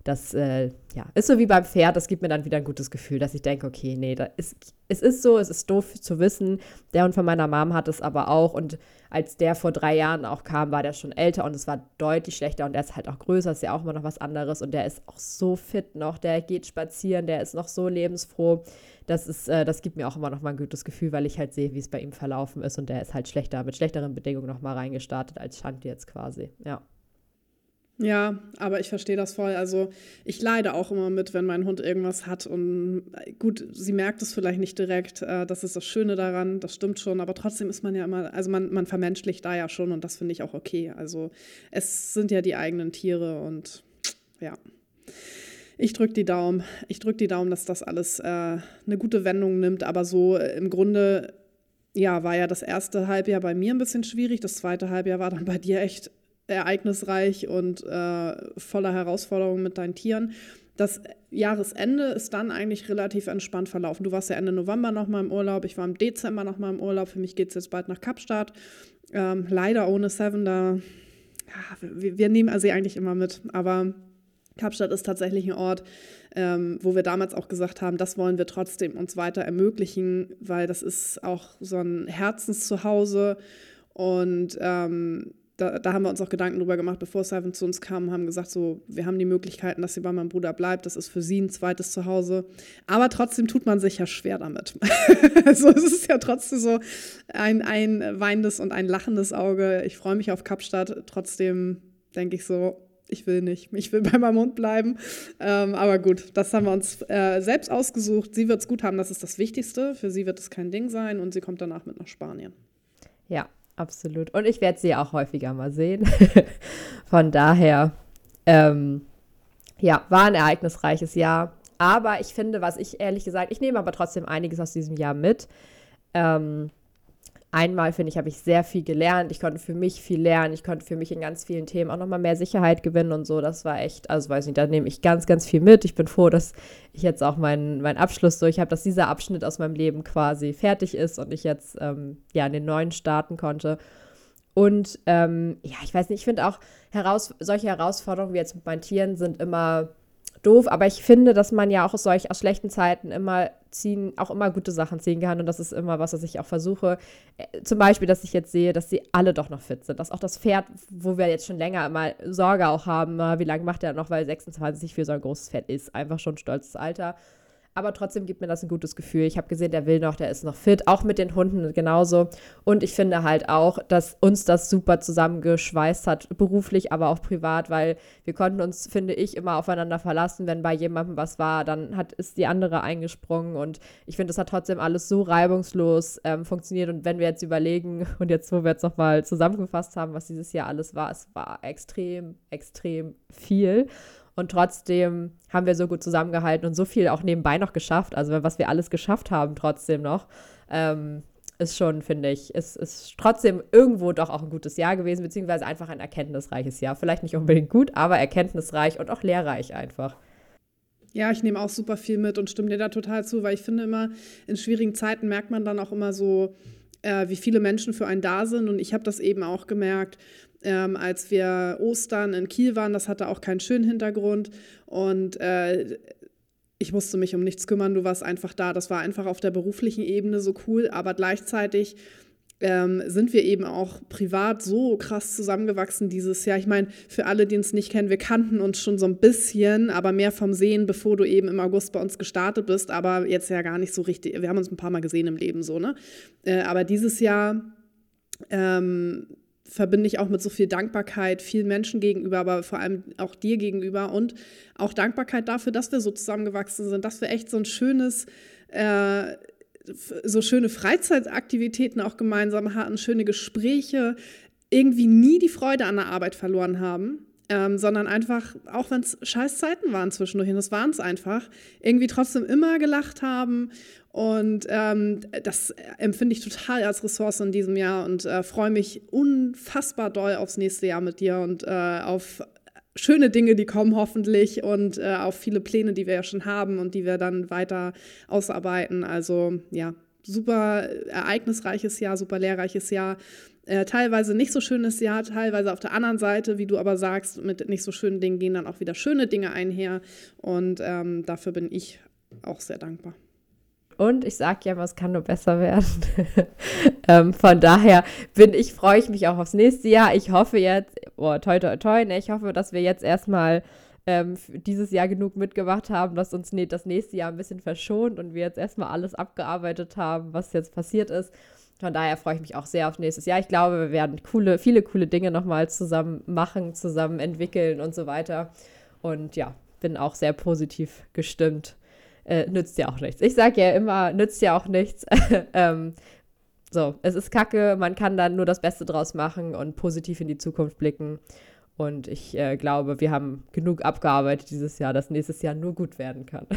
das äh, ja, ist so wie beim Pferd, das gibt mir dann wieder ein gutes Gefühl, dass ich denke, okay, nee, da ist, es ist so, es ist doof zu wissen. Der Hund von meiner Mom hat es aber auch und als der vor drei Jahren auch kam, war der schon älter und es war deutlich schlechter und der ist halt auch größer, ist ja auch immer noch was anderes und der ist auch so fit noch, der geht spazieren, der ist noch so lebensfroh. Das ist, äh, das gibt mir auch immer noch mal ein gutes Gefühl, weil ich halt sehe, wie es bei ihm verlaufen ist und der ist halt schlechter, mit schlechteren Bedingungen noch mal reingestartet als Shanti jetzt quasi, ja. Ja, aber ich verstehe das voll. Also ich leide auch immer mit, wenn mein Hund irgendwas hat. Und äh, gut, sie merkt es vielleicht nicht direkt. Äh, das ist das Schöne daran, das stimmt schon. Aber trotzdem ist man ja immer, also man, man vermenschlicht da ja schon und das finde ich auch okay. Also es sind ja die eigenen Tiere und ja. Ich drücke die Daumen. Ich drücke die Daumen, dass das alles äh, eine gute Wendung nimmt. Aber so äh, im Grunde, ja, war ja das erste Halbjahr bei mir ein bisschen schwierig. Das zweite Halbjahr war dann bei dir echt ereignisreich und äh, voller Herausforderungen mit deinen Tieren. Das Jahresende ist dann eigentlich relativ entspannt verlaufen. Du warst ja Ende November nochmal im Urlaub, ich war im Dezember nochmal im Urlaub. Für mich geht es jetzt bald nach Kapstadt. Ähm, leider ohne Seven, da ja, wir, wir, nehmen sie eigentlich immer mit, aber Kapstadt ist tatsächlich ein Ort, ähm, wo wir damals auch gesagt haben, das wollen wir trotzdem uns weiter ermöglichen, weil das ist auch so ein Herzenszuhause und ähm, da, da, haben wir uns auch Gedanken drüber gemacht, bevor Seven zu uns kam, haben gesagt, so, wir haben die Möglichkeiten, dass sie bei meinem Bruder bleibt. Das ist für sie ein zweites Zuhause. Aber trotzdem tut man sich ja schwer damit. also es ist ja trotzdem so ein, ein weinendes und ein lachendes Auge. Ich freue mich auf Kapstadt. Trotzdem denke ich so, ich will nicht. Ich will bei meinem Hund bleiben. Ähm, aber gut, das haben wir uns äh, selbst ausgesucht. Sie wird es gut haben, das ist das Wichtigste. Für sie wird es kein Ding sein und sie kommt danach mit nach Spanien. Ja, absolut. Und ich werde sie auch häufiger mal sehen. Von daher, ähm, ja, war ein ereignisreiches Jahr. Aber ich finde, was ich ehrlich gesagt, ich nehme aber trotzdem einiges aus diesem Jahr mit. Ähm, einmal, finde ich, habe ich sehr viel gelernt. Ich konnte für mich viel lernen. Ich konnte für mich in ganz vielen Themen auch nochmal mehr Sicherheit gewinnen und so. Das war echt, also weiß nicht, da nehme ich ganz, ganz viel mit. Ich bin froh, dass ich jetzt auch meinen, meinen Abschluss durch habe, dass dieser Abschnitt aus meinem Leben quasi fertig ist und ich jetzt ähm, ja in den neuen starten konnte. Und ähm, ja, ich weiß nicht, ich finde auch, heraus solche Herausforderungen wie jetzt mit meinen Tieren sind immer doof, aber ich finde, dass man ja auch aus solch aus schlechten Zeiten immer ziehen, auch immer gute Sachen ziehen kann. Und das ist immer was, was ich auch versuche. Äh, zum Beispiel, dass ich jetzt sehe, dass sie alle doch noch fit sind, dass auch das Pferd, wo wir jetzt schon länger immer Sorge auch haben, wie lange macht er noch, weil 26 für so ein großes Pferd ist, einfach schon ein stolzes Alter aber trotzdem gibt mir das ein gutes Gefühl. Ich habe gesehen, der will noch, der ist noch fit, auch mit den Hunden genauso. Und ich finde halt auch, dass uns das super zusammengeschweißt hat, beruflich, aber auch privat, weil wir konnten uns, finde ich, immer aufeinander verlassen. Wenn bei jemandem was war, dann hat, ist die andere eingesprungen. Und ich finde, das hat trotzdem alles so reibungslos ähm, funktioniert. Und wenn wir jetzt überlegen, und jetzt, wo wir jetzt nochmal zusammengefasst haben, was dieses Jahr alles war, es war extrem, extrem viel. Und trotzdem haben wir so gut zusammengehalten und so viel auch nebenbei noch geschafft. Also was wir alles geschafft haben trotzdem noch, ähm, ist schon, finde ich, ist, ist trotzdem irgendwo doch auch ein gutes Jahr gewesen, beziehungsweise einfach ein erkenntnisreiches Jahr. Vielleicht nicht unbedingt gut, aber erkenntnisreich und auch lehrreich einfach. Ja, ich nehme auch super viel mit und stimme dir da total zu, weil ich finde immer, in schwierigen Zeiten merkt man dann auch immer so, äh, wie viele Menschen für einen da sind. Und ich habe das eben auch gemerkt, ähm, als wir Ostern in Kiel waren. Das hatte auch keinen schönen Hintergrund. Und äh, ich musste mich um nichts kümmern. Du warst einfach da. Das war einfach auf der beruflichen Ebene so cool. Aber gleichzeitig ähm, sind wir eben auch privat so krass zusammengewachsen dieses Jahr. Ich meine, für alle, die uns nicht kennen, wir kannten uns schon so ein bisschen, aber mehr vom Sehen, bevor du eben im August bei uns gestartet bist, aber jetzt ja gar nicht so richtig. Wir haben uns ein paar Mal gesehen im Leben so, ne? Äh, aber dieses Jahr ähm, verbinde ich auch mit so viel Dankbarkeit vielen Menschen gegenüber, aber vor allem auch dir gegenüber und auch Dankbarkeit dafür, dass wir so zusammengewachsen sind, dass wir echt so ein schönes äh, so schöne Freizeitaktivitäten auch gemeinsam hatten, schöne Gespräche, irgendwie nie die Freude an der Arbeit verloren haben. Ähm, sondern einfach, auch wenn es scheiß Zeiten waren zwischendurch, und das waren es einfach, irgendwie trotzdem immer gelacht haben. Und ähm, das empfinde ich total als Ressource in diesem Jahr und äh, freue mich unfassbar doll aufs nächste Jahr mit dir und äh, auf schöne Dinge, die kommen hoffentlich und äh, auch viele Pläne, die wir ja schon haben und die wir dann weiter ausarbeiten. Also ja, super ereignisreiches Jahr, super lehrreiches Jahr. Äh, teilweise nicht so schönes Jahr, teilweise auf der anderen Seite, wie du aber sagst, mit nicht so schönen Dingen gehen dann auch wieder schöne Dinge einher. Und ähm, dafür bin ich auch sehr dankbar. Und ich sage ja immer, es kann nur besser werden. ähm, von daher bin ich, freue ich mich auch aufs nächste Jahr. Ich hoffe jetzt, boah, toi, toi, toi, ne, ich hoffe, dass wir jetzt erstmal ähm, dieses Jahr genug mitgemacht haben, dass uns ne, das nächste Jahr ein bisschen verschont und wir jetzt erstmal alles abgearbeitet haben, was jetzt passiert ist. Von daher freue ich mich auch sehr auf nächstes Jahr. Ich glaube, wir werden coole, viele coole Dinge nochmal zusammen machen, zusammen entwickeln und so weiter. Und ja, bin auch sehr positiv gestimmt äh, nützt ja auch nichts. Ich sage ja immer, nützt ja auch nichts. ähm, so, es ist kacke, man kann dann nur das Beste draus machen und positiv in die Zukunft blicken. Und ich äh, glaube, wir haben genug abgearbeitet dieses Jahr, dass nächstes Jahr nur gut werden kann.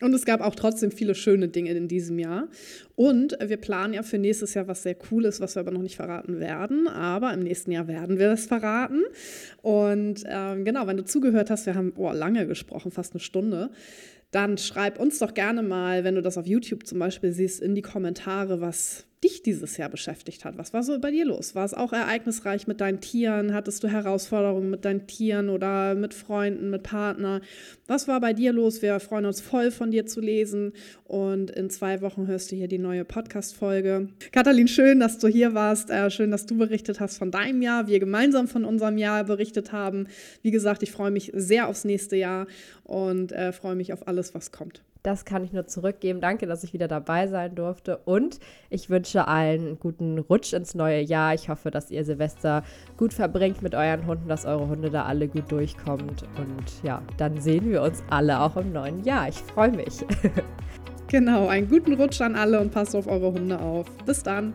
Und es gab auch trotzdem viele schöne Dinge in diesem Jahr. Und wir planen ja für nächstes Jahr was sehr Cooles, was wir aber noch nicht verraten werden. Aber im nächsten Jahr werden wir das verraten. Und ähm, genau, wenn du zugehört hast, wir haben oh, lange gesprochen, fast eine Stunde dann schreib uns doch gerne mal, wenn du das auf YouTube zum Beispiel siehst, in die Kommentare, was dich dieses Jahr beschäftigt hat. Was war so bei dir los? War es auch ereignisreich mit deinen Tieren? Hattest du Herausforderungen mit deinen Tieren oder mit Freunden, mit Partner? Was war bei dir los? Wir freuen uns voll von dir zu lesen und in zwei Wochen hörst du hier die neue Podcast-Folge. Katalin, schön, dass du hier warst. Äh, schön, dass du berichtet hast von deinem Jahr, wir gemeinsam von unserem Jahr berichtet haben. Wie gesagt, ich freue mich sehr aufs nächste Jahr und äh, freue mich auf alles, was kommt. Das kann ich nur zurückgeben. Danke, dass ich wieder dabei sein durfte. Und ich wünsche allen einen guten Rutsch ins neue Jahr. Ich hoffe, dass ihr Silvester gut verbringt mit euren Hunden, dass eure Hunde da alle gut durchkommt. Und ja, dann sehen wir uns alle auch im neuen Jahr. Ich freue mich. genau, einen guten Rutsch an alle und passt auf eure Hunde auf. Bis dann.